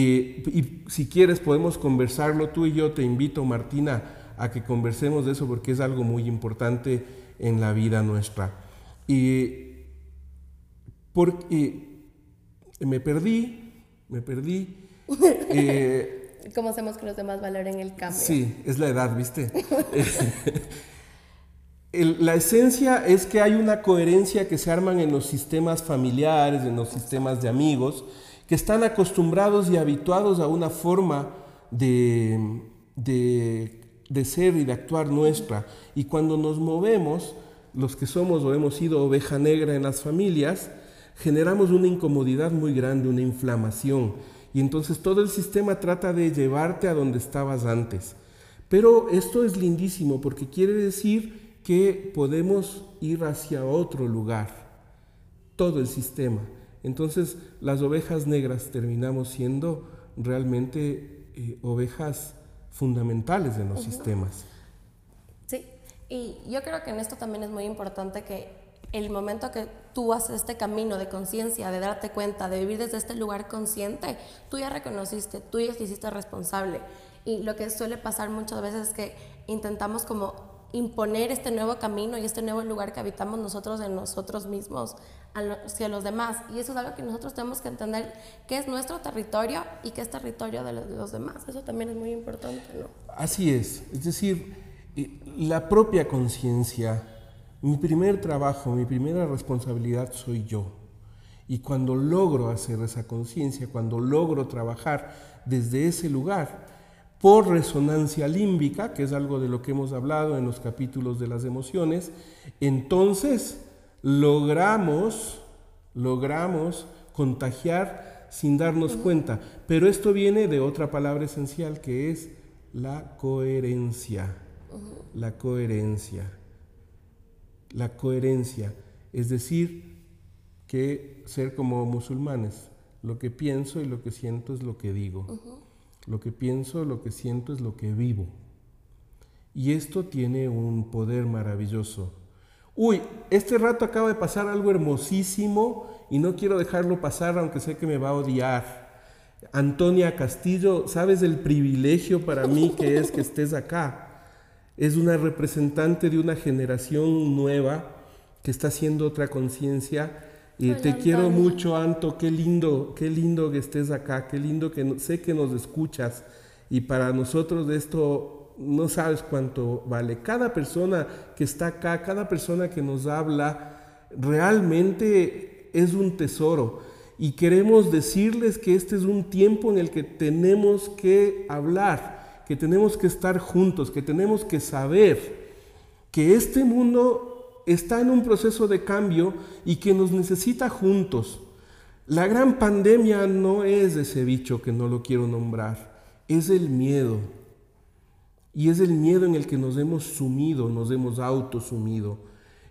y si quieres podemos conversarlo tú y yo. Te invito, Martina, a que conversemos de eso porque es algo muy importante en la vida nuestra. Y porque me perdí, me perdí. Eh, ¿Cómo hacemos que los demás valoren el cambio? Sí, es la edad, ¿viste? El- la esencia es que hay una coherencia que se arman en los sistemas familiares, en los sistemas de amigos, que están acostumbrados y habituados a una forma de, de- de ser y de actuar nuestra. Y cuando nos movemos, los que somos o hemos sido oveja negra en las familias, generamos una incomodidad muy grande, una inflamación. Y entonces todo el sistema trata de llevarte a donde estabas antes. Pero esto es lindísimo porque quiere decir que podemos ir hacia otro lugar, todo el sistema. Entonces las ovejas negras terminamos siendo realmente eh, ovejas fundamentales en los sistemas. Sí, y yo creo que en esto también es muy importante que el momento que tú haces este camino de conciencia, de darte cuenta, de vivir desde este lugar consciente, tú ya reconociste, tú ya te hiciste responsable. Y lo que suele pasar muchas veces es que intentamos como imponer este nuevo camino y este nuevo lugar que habitamos nosotros en nosotros mismos hacia los demás. Y eso es algo que nosotros tenemos que entender que es nuestro territorio y que es territorio de los, de los demás. Eso también es muy importante, ¿no? Así es, es decir, eh, la propia conciencia, mi primer trabajo, mi primera responsabilidad soy yo. Y cuando logro hacer esa conciencia, cuando logro trabajar desde ese lugar, por resonancia límbica, que es algo de lo que hemos hablado en los capítulos de las emociones, entonces logramos, logramos contagiar sin darnos cuenta. Pero esto viene de otra palabra esencial que es la coherencia. La coherencia. La coherencia. Es decir, que ser como musulmanes, lo que pienso y lo que siento es lo que digo. Lo que pienso, lo que siento es lo que vivo. Y esto tiene un poder maravilloso. Uy, este rato acaba de pasar algo hermosísimo y no quiero dejarlo pasar aunque sé que me va a odiar. Antonia Castillo, ¿sabes el privilegio para mí que es que estés acá? Es una representante de una generación nueva que está haciendo otra conciencia. Y te quiero mucho, Anto, qué lindo, qué lindo que estés acá, qué lindo que no- sé que nos escuchas. Y para nosotros de esto no sabes cuánto vale. Cada persona que está acá, cada persona que nos habla, realmente es un tesoro. Y queremos decirles que este es un tiempo en el que tenemos que hablar, que tenemos que estar juntos, que tenemos que saber que este mundo está en un proceso de cambio y que nos necesita juntos. La gran pandemia no es ese bicho que no lo quiero nombrar, es el miedo. Y es el miedo en el que nos hemos sumido, nos hemos autosumido.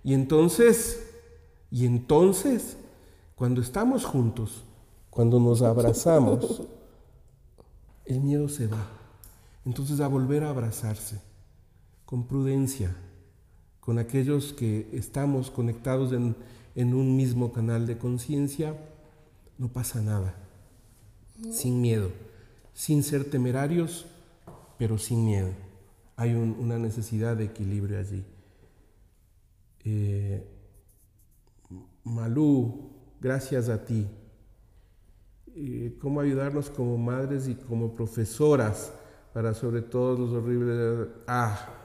Y entonces, y entonces, cuando estamos juntos, cuando nos abrazamos, el miedo se va. Entonces a volver a abrazarse, con prudencia, con aquellos que estamos conectados en, en un mismo canal de conciencia, no pasa nada, sin miedo, sin ser temerarios, pero sin miedo. Hay un- una necesidad de equilibrio allí. Eh, Malú, gracias a ti. Eh, cómo ayudarnos como madres y como profesoras para sobre todo los horribles... Ah,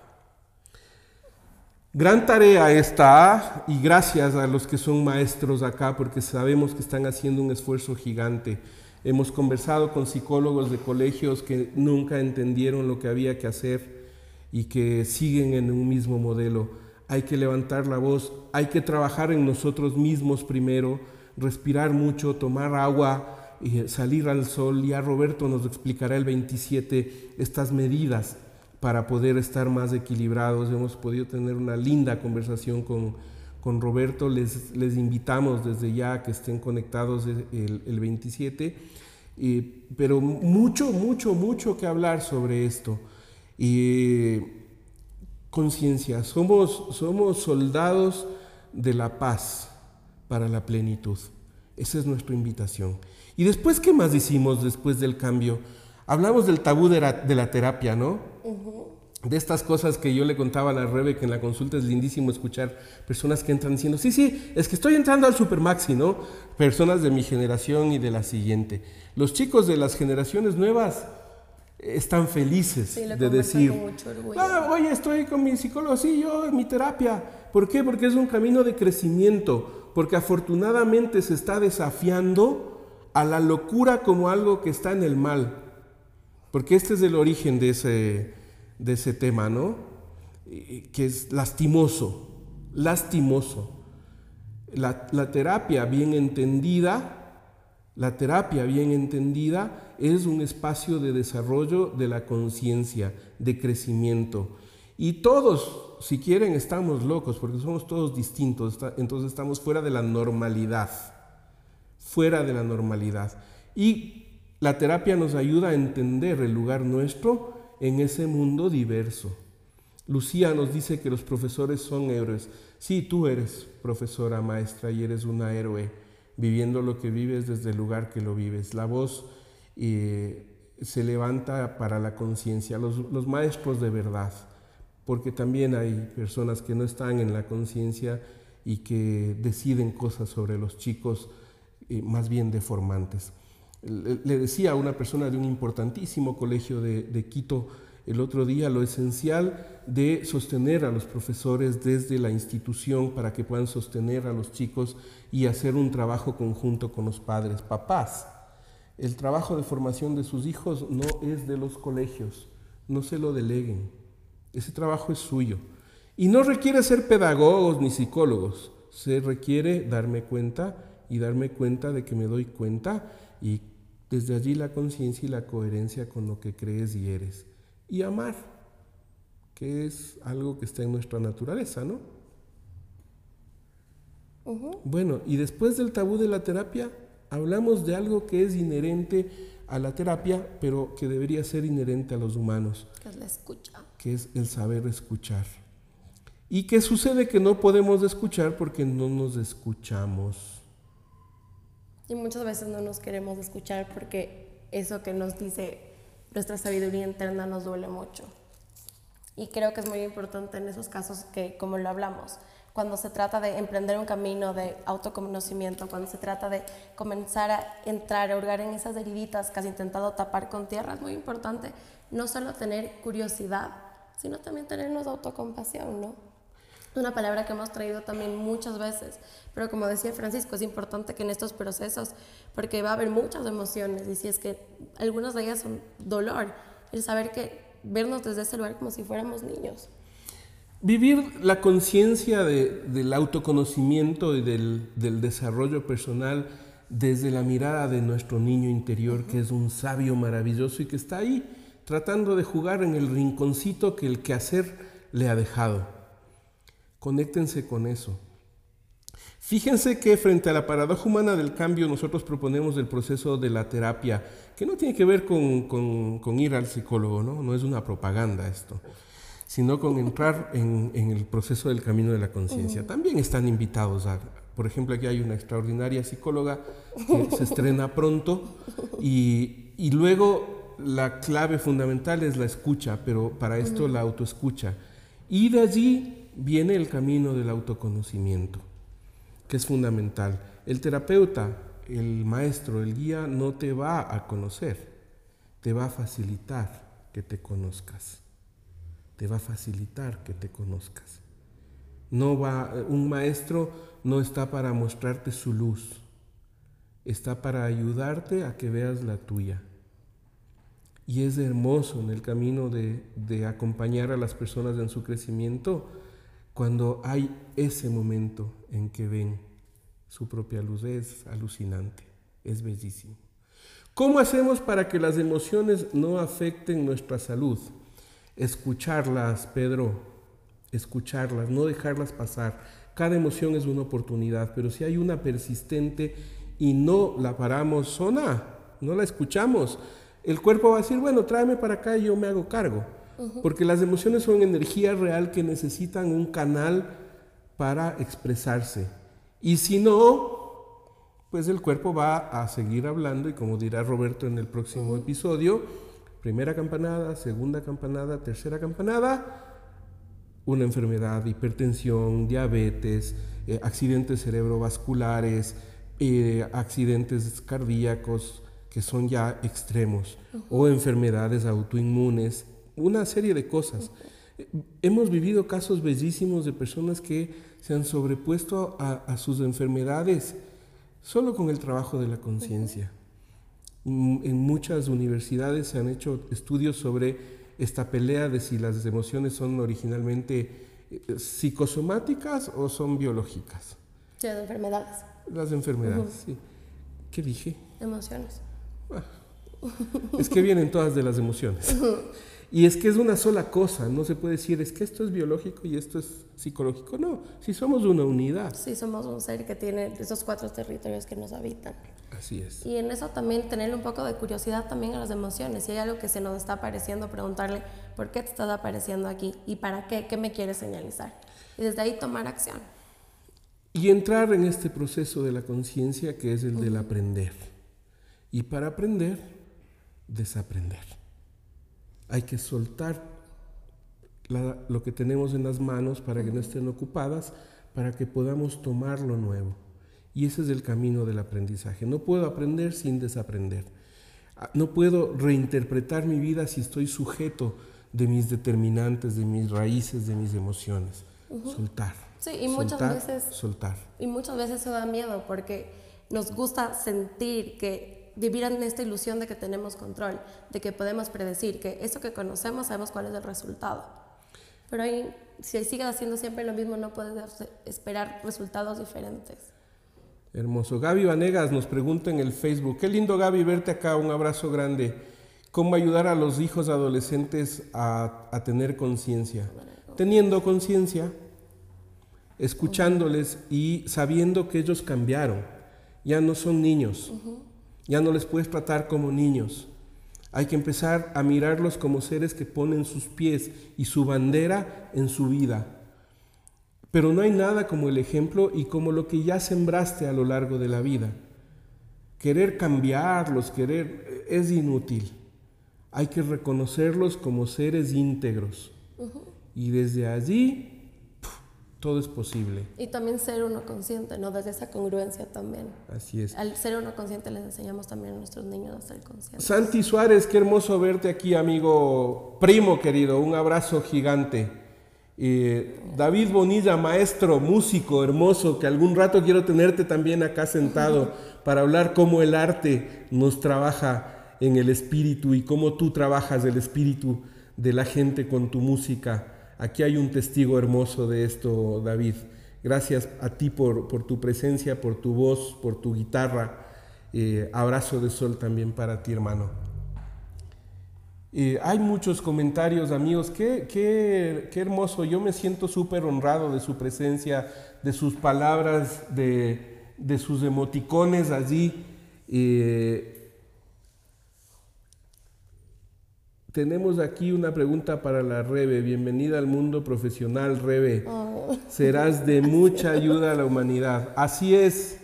Gran tarea esta y gracias a los que son maestros acá porque sabemos que están haciendo un esfuerzo gigante. Hemos conversado con psicólogos de colegios que nunca entendieron lo que había que hacer y que siguen en un mismo modelo. Hay que levantar la voz, hay que trabajar en nosotros mismos primero, respirar mucho, tomar agua, salir al sol. Ya Roberto nos explicará el 27 estas medidas para poder estar más equilibrados. Hemos podido tener una linda conversación con, con Roberto. Les, les invitamos desde ya que estén conectados el, el 27. Eh, pero mucho, mucho, mucho que hablar sobre esto. Y conciencia, somos, somos soldados de la paz para la plenitud. Esa es nuestra invitación. ¿Y después qué más hicimos después del cambio? Hablamos del tabú de la, de la terapia, ¿no? De estas cosas que yo le contaba a la Rebe, que en la consulta es lindísimo escuchar personas que entran diciendo, sí, sí, es que estoy entrando al Supermaxi, ¿no? Personas de mi generación y de la siguiente. Los chicos de las generaciones nuevas están felices Sí, de decir, mucho. "Ah, oye, estoy con mi psicólogo, sí, yo en mi terapia. ¿Por qué? Porque es un camino de crecimiento, porque afortunadamente se está desafiando a la locura como algo que está en el mal. Porque este es el origen de ese, de ese tema, ¿no? Que es lastimoso, lastimoso. La, la terapia bien entendida, la terapia bien entendida es un espacio de desarrollo de la conciencia, de crecimiento. Y todos, si quieren, estamos locos porque somos todos distintos, entonces estamos fuera de la normalidad fuera de la normalidad. Y la terapia nos ayuda a entender el lugar nuestro en ese mundo diverso. Lucía nos dice que los profesores son héroes. Sí, tú eres profesora, maestra y eres una héroe, viviendo lo que vives desde el lugar que lo vives. La voz eh, se levanta para la conciencia, los, los maestros de verdad, porque también hay personas que no están en la conciencia y que deciden cosas sobre los chicos más bien deformantes. Le, le decía a una persona de un importantísimo colegio de, de Quito el otro día lo esencial de sostener a los profesores desde la institución para que puedan sostener a los chicos y hacer un trabajo conjunto con los padres, papás. El trabajo de formación de sus hijos no es de los colegios, no se lo deleguen. Ese trabajo es suyo. Y no requiere ser pedagogos ni psicólogos, se requiere darme cuenta y darme cuenta de que me doy cuenta y desde allí la conciencia y la coherencia con lo que crees y eres. Y amar, que es algo que está en nuestra naturaleza, ¿no? Bueno, y después del tabú de la terapia, hablamos de algo que es inherente a la terapia, pero que debería ser inherente a los humanos, Que es la escucha. que es el saber escuchar. ¿Y qué sucede que no podemos escuchar porque no nos escuchamos? Y muchas veces no nos queremos escuchar porque eso que nos dice nuestra sabiduría interna nos duele mucho. Y creo que es muy importante en esos casos que, como lo hablamos, cuando se trata de emprender un camino de autoconocimiento, cuando se trata de comenzar a entrar, a hurgar en esas heriditas que has intentado tapar con tierra, es muy importante no solo tener curiosidad, sino también tenernos autocompasión, ¿no? Una palabra que hemos traído también muchas veces, pero como decía Francisco, es importante que en estos procesos, porque va a haber muchas emociones, y si es que algunas de ellas son dolor, el saber que vernos desde ese lugar como si fuéramos niños. Vivir la conciencia de, del autoconocimiento y del, del, desarrollo personal desde la mirada de nuestro niño interior, que es un sabio maravilloso y que está ahí tratando de jugar en el rinconcito que el quehacer le ha dejado. Conéctense con eso. Fíjense que frente a la paradoja humana del cambio nosotros proponemos el proceso de la terapia, que no tiene que ver con, con, con ir al psicólogo, ¿no? no es una propaganda esto, sino con entrar en, el proceso del camino de la conciencia. También están invitados a, por ejemplo, aquí hay una extraordinaria psicóloga que se estrena pronto y, y luego la clave fundamental es la escucha, pero para esto la autoescucha. Y de allí viene el camino del autoconocimiento, que es fundamental. El terapeuta, el maestro, el guía no te va a conocer, te va a facilitar que te conozcas. Te va a facilitar que te conozcas. No va un maestro no está para mostrarte su luz. Está para ayudarte a que veas la tuya. Y es hermoso en el camino de, de acompañar a las personas en su crecimiento cuando hay ese momento en que ven su propia luz. Es alucinante, es bellísimo. ¿Cómo hacemos para que las emociones no afecten nuestra salud? Escucharlas, Pedro, escucharlas, no dejarlas pasar. Cada emoción es una oportunidad, pero si hay una persistente y no la paramos, zona, no la escuchamos, el cuerpo va a decir, bueno, tráeme para acá y yo me hago cargo. Porque las emociones son energía real que necesitan un canal para expresarse. Y si no, pues el cuerpo va a seguir hablando y como dirá Roberto en el próximo episodio, primera campanada, segunda campanada, tercera campanada, una enfermedad, hipertensión, diabetes, eh, accidentes cerebrovasculares, eh, accidentes cardíacos, que son ya extremos, o enfermedades autoinmunes, una serie de cosas. Hemos vivido casos bellísimos de personas que se han sobrepuesto a, sus enfermedades solo con el trabajo de la conciencia. Mm, en muchas universidades se han hecho estudios sobre esta pelea de si las emociones son originalmente eh, psicosomáticas o son biológicas. Sí, las enfermedades. Las enfermedades, sí. ¿Qué dije? Emociones. Es que vienen todas de las emociones. Y es que es una sola cosa, no se puede decir, es que esto es biológico y esto es psicológico. No, si somos una unidad. Sí, somos un ser que tiene esos cuatro territorios que nos habitan. Así es. Y en eso también tenerle un poco de curiosidad también a las emociones. Si hay algo que se nos está apareciendo, preguntarle, ¿por qué te está apareciendo aquí? ¿Y para qué? ¿Qué me quieres señalizar? Y desde ahí tomar acción. Y entrar en este proceso de la conciencia que es el del aprender. Y para aprender, desaprender. Hay que soltar lo que tenemos en las manos para que no estén ocupadas, para que podamos tomar lo nuevo. Y ese es el camino del aprendizaje. No puedo aprender sin desaprender. Ah, no puedo reinterpretar mi vida si estoy sujeto de mis determinantes, de mis raíces, de mis emociones. Soltar. Sí, y muchas veces. Soltar. Y muchas veces eso da miedo porque nos gusta sentir que vivir en esta ilusión de que tenemos control, de que podemos predecir, que eso que conocemos sabemos cuál es el resultado. Pero ahí, si sigues haciendo siempre lo mismo, no puedes esperar resultados diferentes. Hermoso. Gaby Vanegas nos pregunta en el Facebook, qué lindo Gaby verte acá, un abrazo grande. ¿Cómo ayudar a los hijos adolescentes a, a tener conciencia? Teniendo conciencia, escuchándoles y sabiendo que ellos cambiaron, ya no son niños. Ya no les puedes tratar como niños. Hay que empezar a mirarlos como seres que ponen sus pies y su bandera en su vida. Pero no hay nada como el ejemplo y como lo que ya sembraste a lo largo de la vida. Querer cambiarlos, querer, es inútil. Hay que reconocerlos como seres íntegros. Y desde allí todo es posible. Y también ser uno consciente, ¿no? Desde esa congruencia también. Así es. Al ser uno consciente les enseñamos también a nuestros niños a ser conscientes. Santi Suárez, qué hermoso verte aquí, amigo primo querido. Un abrazo gigante. David Bonilla, maestro, músico, hermoso, que algún rato quiero tenerte también acá sentado para hablar cómo el arte nos trabaja en el espíritu y cómo tú trabajas el espíritu de la gente con tu música. Aquí hay un testigo hermoso de esto, David. Gracias a ti por, tu presencia, por tu voz, por tu guitarra. Eh, abrazo de sol también para ti, hermano. Eh, hay muchos comentarios, amigos. Qué, qué, hermoso. Yo me siento súper honrado de su presencia, de sus palabras, de, sus emoticones allí. Eh, tenemos aquí una pregunta para la Rebe. Bienvenida al mundo profesional, Rebe. Oh. Serás de mucha ayuda a la humanidad. Así es,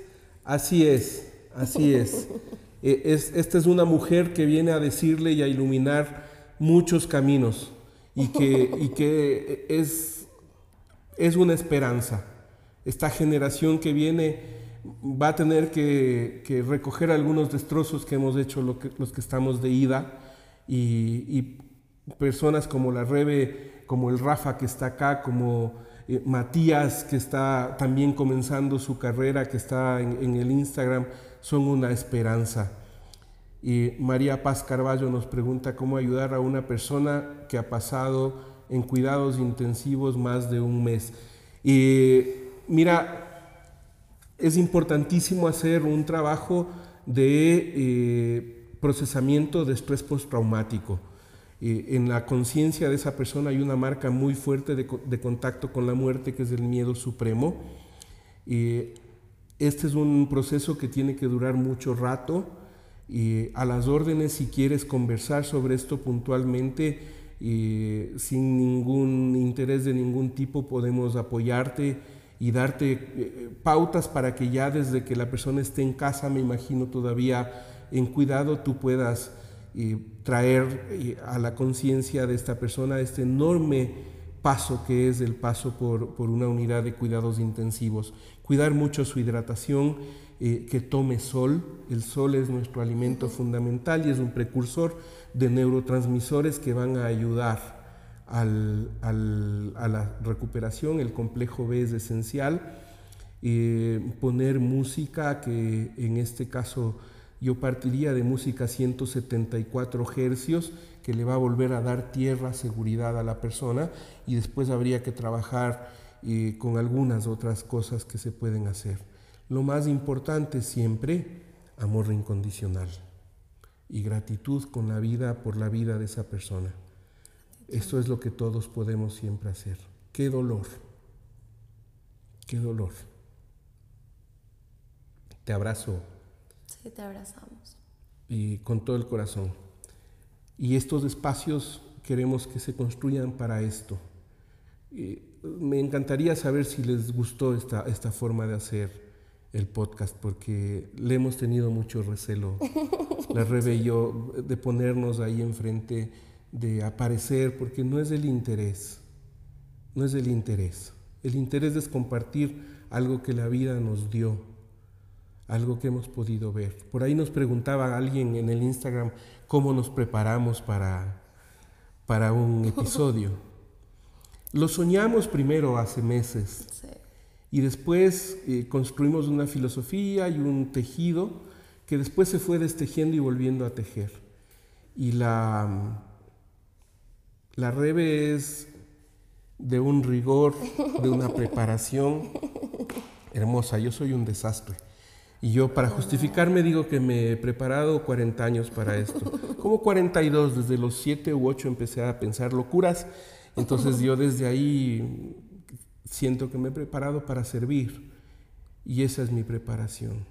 así es, así es. E, es. Esta es una mujer que viene a decirle y a iluminar muchos caminos y que, y que es, es una esperanza. Esta generación que viene va a tener que, que recoger algunos destrozos que hemos hecho los que estamos de ida y, personas como la Rebe, como el Rafa que está acá, como eh, Matías que está también comenzando su carrera, que está en, el Instagram, son una esperanza. Y María Paz Carballo nos pregunta cómo ayudar a una persona que ha pasado en cuidados intensivos más de un mes. Y mira, es importantísimo hacer un trabajo de eh, procesamiento de estrés postraumático. Eh, en la conciencia de esa persona hay una marca muy fuerte de, contacto con la muerte, que es el miedo supremo. Eh, este es un proceso que tiene que durar mucho rato. y a las órdenes, si quieres conversar sobre esto puntualmente, sin ningún interés de ningún tipo, podemos apoyarte y darte eh, pautas para que ya desde que la persona esté en casa, me imagino todavía en cuidado tú puedas eh, traer eh, a la conciencia de esta persona este enorme paso que es el paso por, una unidad de cuidados intensivos. Cuidar mucho su hidratación, eh, que tome sol. El sol es nuestro alimento fundamental y es un precursor de neurotransmisores que van a ayudar a la recuperación. El complejo B es esencial. poner música que en este caso yo partiría de música 174 hercios que le va a volver a dar tierra, seguridad a la persona y después habría que trabajar eh, con algunas otras cosas que se pueden hacer. Lo más importante siempre, amor incondicional y gratitud con la vida por la vida de esa persona. Esto es lo que todos podemos siempre hacer. Qué dolor, qué dolor. Te abrazo Sí, te abrazamos. Y con todo el corazón. Y estos espacios queremos que se construyan para esto. me encantaría saber si les gustó esta, esta forma de hacer el podcast, porque le hemos tenido mucho recelo, la Rebe y yo, de ponernos ahí enfrente, de aparecer, porque no es el interés, no es el interés. El interés es compartir algo que la vida nos dio algo que hemos podido ver. Por ahí nos preguntaba alguien en el Instagram cómo nos preparamos para, para un episodio. Lo soñamos primero hace meses y después eh, construimos una filosofía y un tejido que después se fue destejiendo y volviendo a tejer. Y la, la Rebe es de un rigor, de una preparación hermosa. Yo soy un desastre. Y yo para justificarme digo que me he preparado 40 años para esto. Como 42, desde los 7 u 8 empecé a pensar locuras. Entonces yo desde ahí siento que me he preparado para servir. Y esa es mi preparación.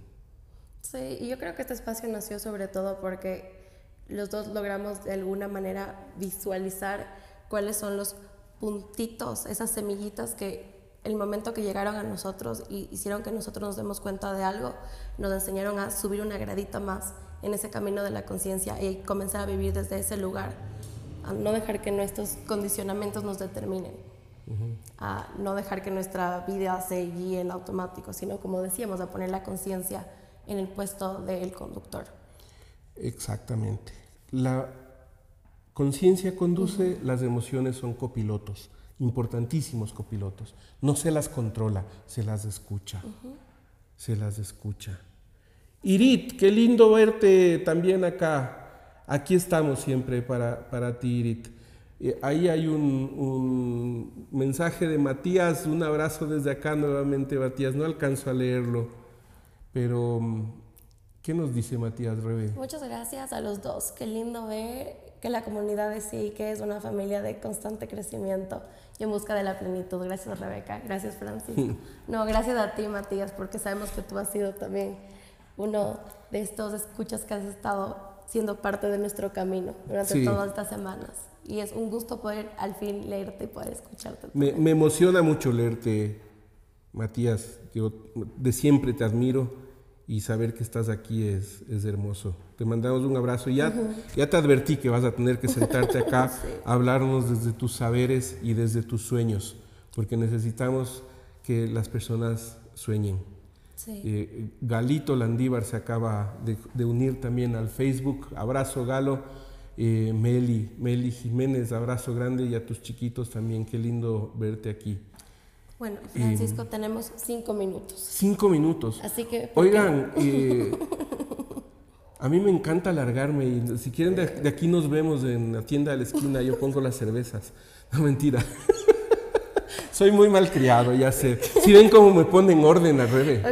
Sí, y yo creo que este espacio nació sobre todo porque los dos logramos de alguna manera visualizar cuáles son los puntitos, esas semillitas que el momento que llegaron a nosotros y hicieron que nosotros nos demos cuenta de algo, nos enseñaron a subir una gradita más en ese camino de la conciencia y comenzar a vivir desde ese lugar, a no dejar que nuestros condicionamientos nos determinen, a no dejar que nuestra vida se guíe en automático, sino como decíamos, a poner la conciencia en el puesto del conductor. Exactamente. La conciencia conduce, las emociones son copilotos importantísimos copilotos. No se las controla, se las escucha. Se las escucha. Irit, qué lindo verte también acá. Aquí estamos siempre para, para ti, Irit. Eh, ahí hay un, un, mensaje de Matías, un abrazo desde acá nuevamente, Matías. No alcanzo a leerlo, pero mm, ¿qué nos dice Matías Rebe? Muchas gracias a los dos. Qué lindo ver que la comunidad de sí, que es una familia de constante crecimiento y en busca de la plenitud. Gracias Rebeca, gracias Francisco. No, gracias a ti Matías, porque sabemos que tú has sido también uno de estos escuchas que has estado siendo parte de nuestro camino durante todas estas semanas. Y es un gusto poder al fin leerte y poder escucharte. Me, me emociona mucho leerte, Matías. Yo de siempre te admiro y saber que estás aquí es, es hermoso. Te mandamos un abrazo. Ya, ya te advertí que vas a tener que sentarte acá a hablarnos desde tus saberes y desde tus sueños, porque necesitamos que las personas sueñen. Eh, Galito Landívar se acaba de, unir también al Facebook. Abrazo, Galo. Eh, Meli, Meli Jiménez, abrazo grande y a tus chiquitos también. Qué lindo verte aquí. Bueno, Francisco, tenemos cinco minutos. Cinco minutos. Así que. Oigan, eh, a mí me encanta alargarme y si quieren de, aquí nos vemos en la tienda de la esquina, yo pongo las cervezas. No, mentira. Soy muy mal criado, ya sé. Si ven cómo me ponen orden al revés.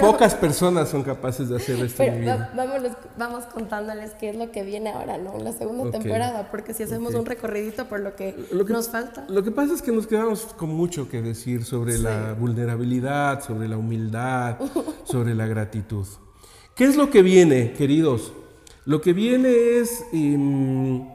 Pocas personas son capaces de hacer esto en mi vida. vamos contándoles qué es lo que viene ahora, ¿no? La segunda temporada, porque si hacemos un recorridito por lo que, nos falta. Lo que pasa es que nos quedamos con mucho que decir sobre la vulnerabilidad, sobre la humildad, sobre la gratitud. ¿Qué es lo que viene, queridos? Lo que viene es em,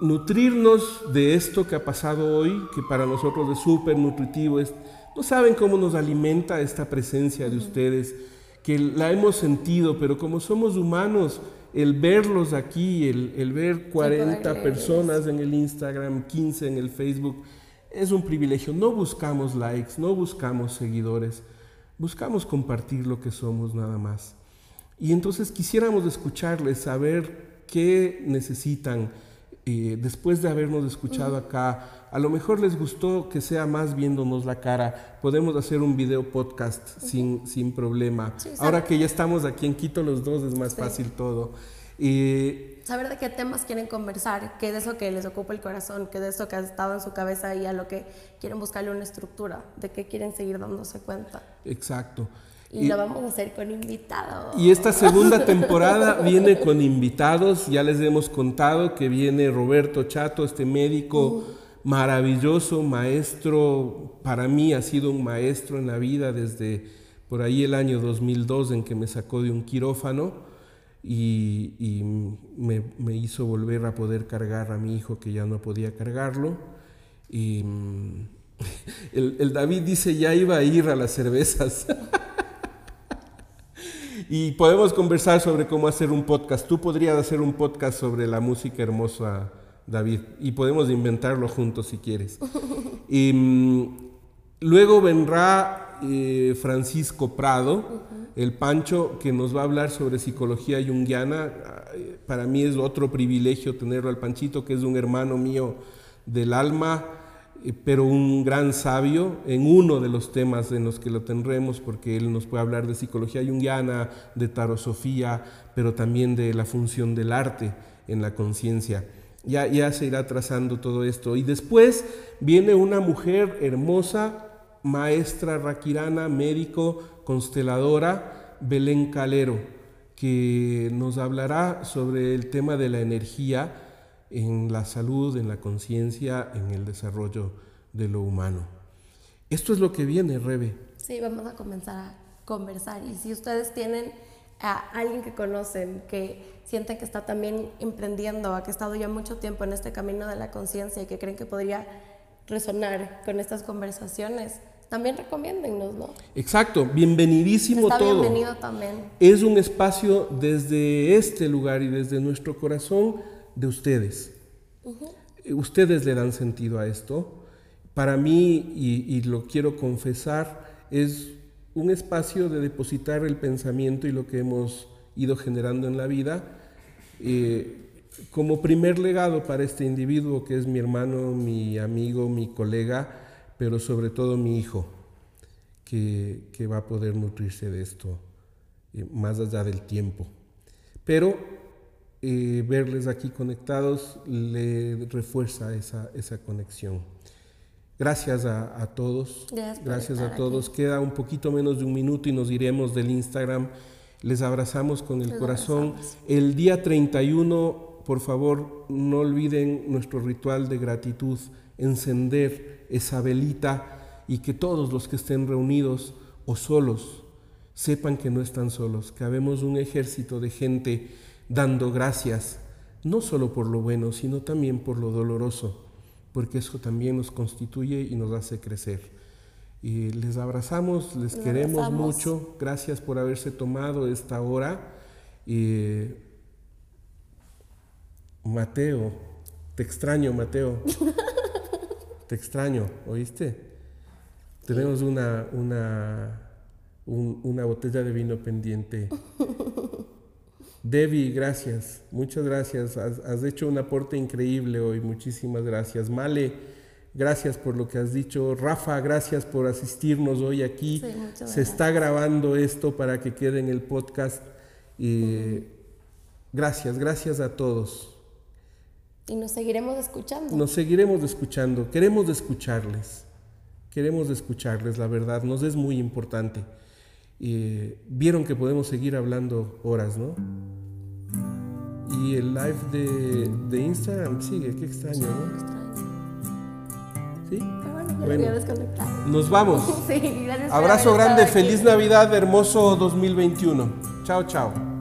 nutrirnos de esto que ha pasado hoy, que para nosotros es súper nutritivo, es no saben cómo nos alimenta esta presencia de ustedes, que la hemos sentido, pero como somos humanos, el verlos aquí, el, ver 40 personas en el Instagram, 15 en el Facebook, es un privilegio. No buscamos likes, no buscamos seguidores, buscamos compartir lo que somos nada más. Y entonces quisiéramos escucharles, saber qué necesitan eh, después de habernos escuchado acá a lo mejor les gustó que sea más viéndonos la cara. Podemos hacer un video podcast sin, sin problema. Ahora que ya estamos aquí en Quito los dos es más fácil todo. Y saber de qué temas quieren conversar, qué es eso que les ocupa el corazón, qué es eso que ha estado en su cabeza y a lo que quieren buscarle una estructura, de qué quieren seguir dándose cuenta. Exacto. Y, lo vamos a hacer con invitados. Y esta segunda temporada viene con invitados, ya les hemos contado que viene Roberto Chato, este médico maravilloso maestro, para mí ha sido un maestro en la vida desde por ahí el año 2002 en que me sacó de un quirófano y, me, hizo volver a poder cargar a mi hijo que ya no podía cargarlo. Y mm, el, el David dice, ya iba a ir a las cervezas. y podemos conversar sobre cómo hacer un podcast. Tú podrías hacer un podcast sobre la música hermosa David, y podemos inventarlo juntos si quieres. Y, mm, luego vendrá eh, Francisco Prado, el Pancho, que nos va a hablar sobre psicología junguiana. Para mí es otro privilegio tenerlo al Panchito, que es un hermano mío del alma, pero un gran sabio en uno de los temas en los que lo tendremos, porque él nos puede hablar de psicología junguiana, de tarosofía, pero también de la función del arte en la conciencia. Ya, se irá trazando todo esto. Y después viene una mujer hermosa, maestra raquirana, médico, consteladora, Belén Calero, que nos hablará sobre el tema de la energía en la salud, en la conciencia, en el desarrollo de lo humano. Esto es lo que viene, Rebe. Sí, vamos a comenzar a conversar. Y si ustedes tienen a alguien que conocen, que sienten que está también emprendiendo, que ha estado ya mucho tiempo en este camino de la conciencia y que creen que podría resonar con estas conversaciones, también recomiéndennos, ¿no? Exacto, bienvenidísimo Está todo. Bienvenido también. Es un espacio desde este lugar y desde nuestro corazón de ustedes. Ustedes le dan sentido a esto. Para mí, y lo quiero confesar, es un espacio de depositar el pensamiento y lo que hemos ido generando en la vida eh, como primer legado para este individuo que es mi hermano, mi amigo, mi colega, pero sobre todo mi hijo, que, va a poder nutrirse de esto eh, más allá del tiempo. Pero eh, verles aquí conectados le refuerza esa, esa conexión. Gracias a, todos. Gracias, a todos. Queda un poquito menos de un minuto y nos iremos del Instagram. Les abrazamos con el corazón. El día 31, por favor, no olviden nuestro ritual de gratitud, encender esa velita y que todos los que estén reunidos o solos sepan que no están solos, que habemos un ejército de gente dando gracias, no solo por lo bueno, sino también por lo doloroso, porque eso también nos constituye y nos hace crecer. Y les abrazamos, les Les queremos abrazamos. mucho, gracias por haberse tomado esta hora. Y Mateo, te extraño, Mateo. te extraño, ¿oíste? Tenemos una, una, un- una botella de vino pendiente. Debbie, gracias, muchas gracias. Has, has hecho un aporte increíble hoy, muchísimas gracias. Male, gracias por lo que has dicho. Rafa, gracias por asistirnos hoy aquí. Sí, Se gracias. está grabando esto para que quede en el podcast. Gracias, gracias a todos. Y nos seguiremos escuchando. Nos seguiremos escuchando, queremos escucharles, queremos escucharles, la verdad, nos es muy importante. Vieron que podemos seguir hablando horas, ¿no? Y el live de, de Instagram sigue, qué extraño, ¿no? ¿Sí? Pero bueno. Nos vamos. Abrazo grande, feliz Navidad, hermoso 2021. Chao, chao.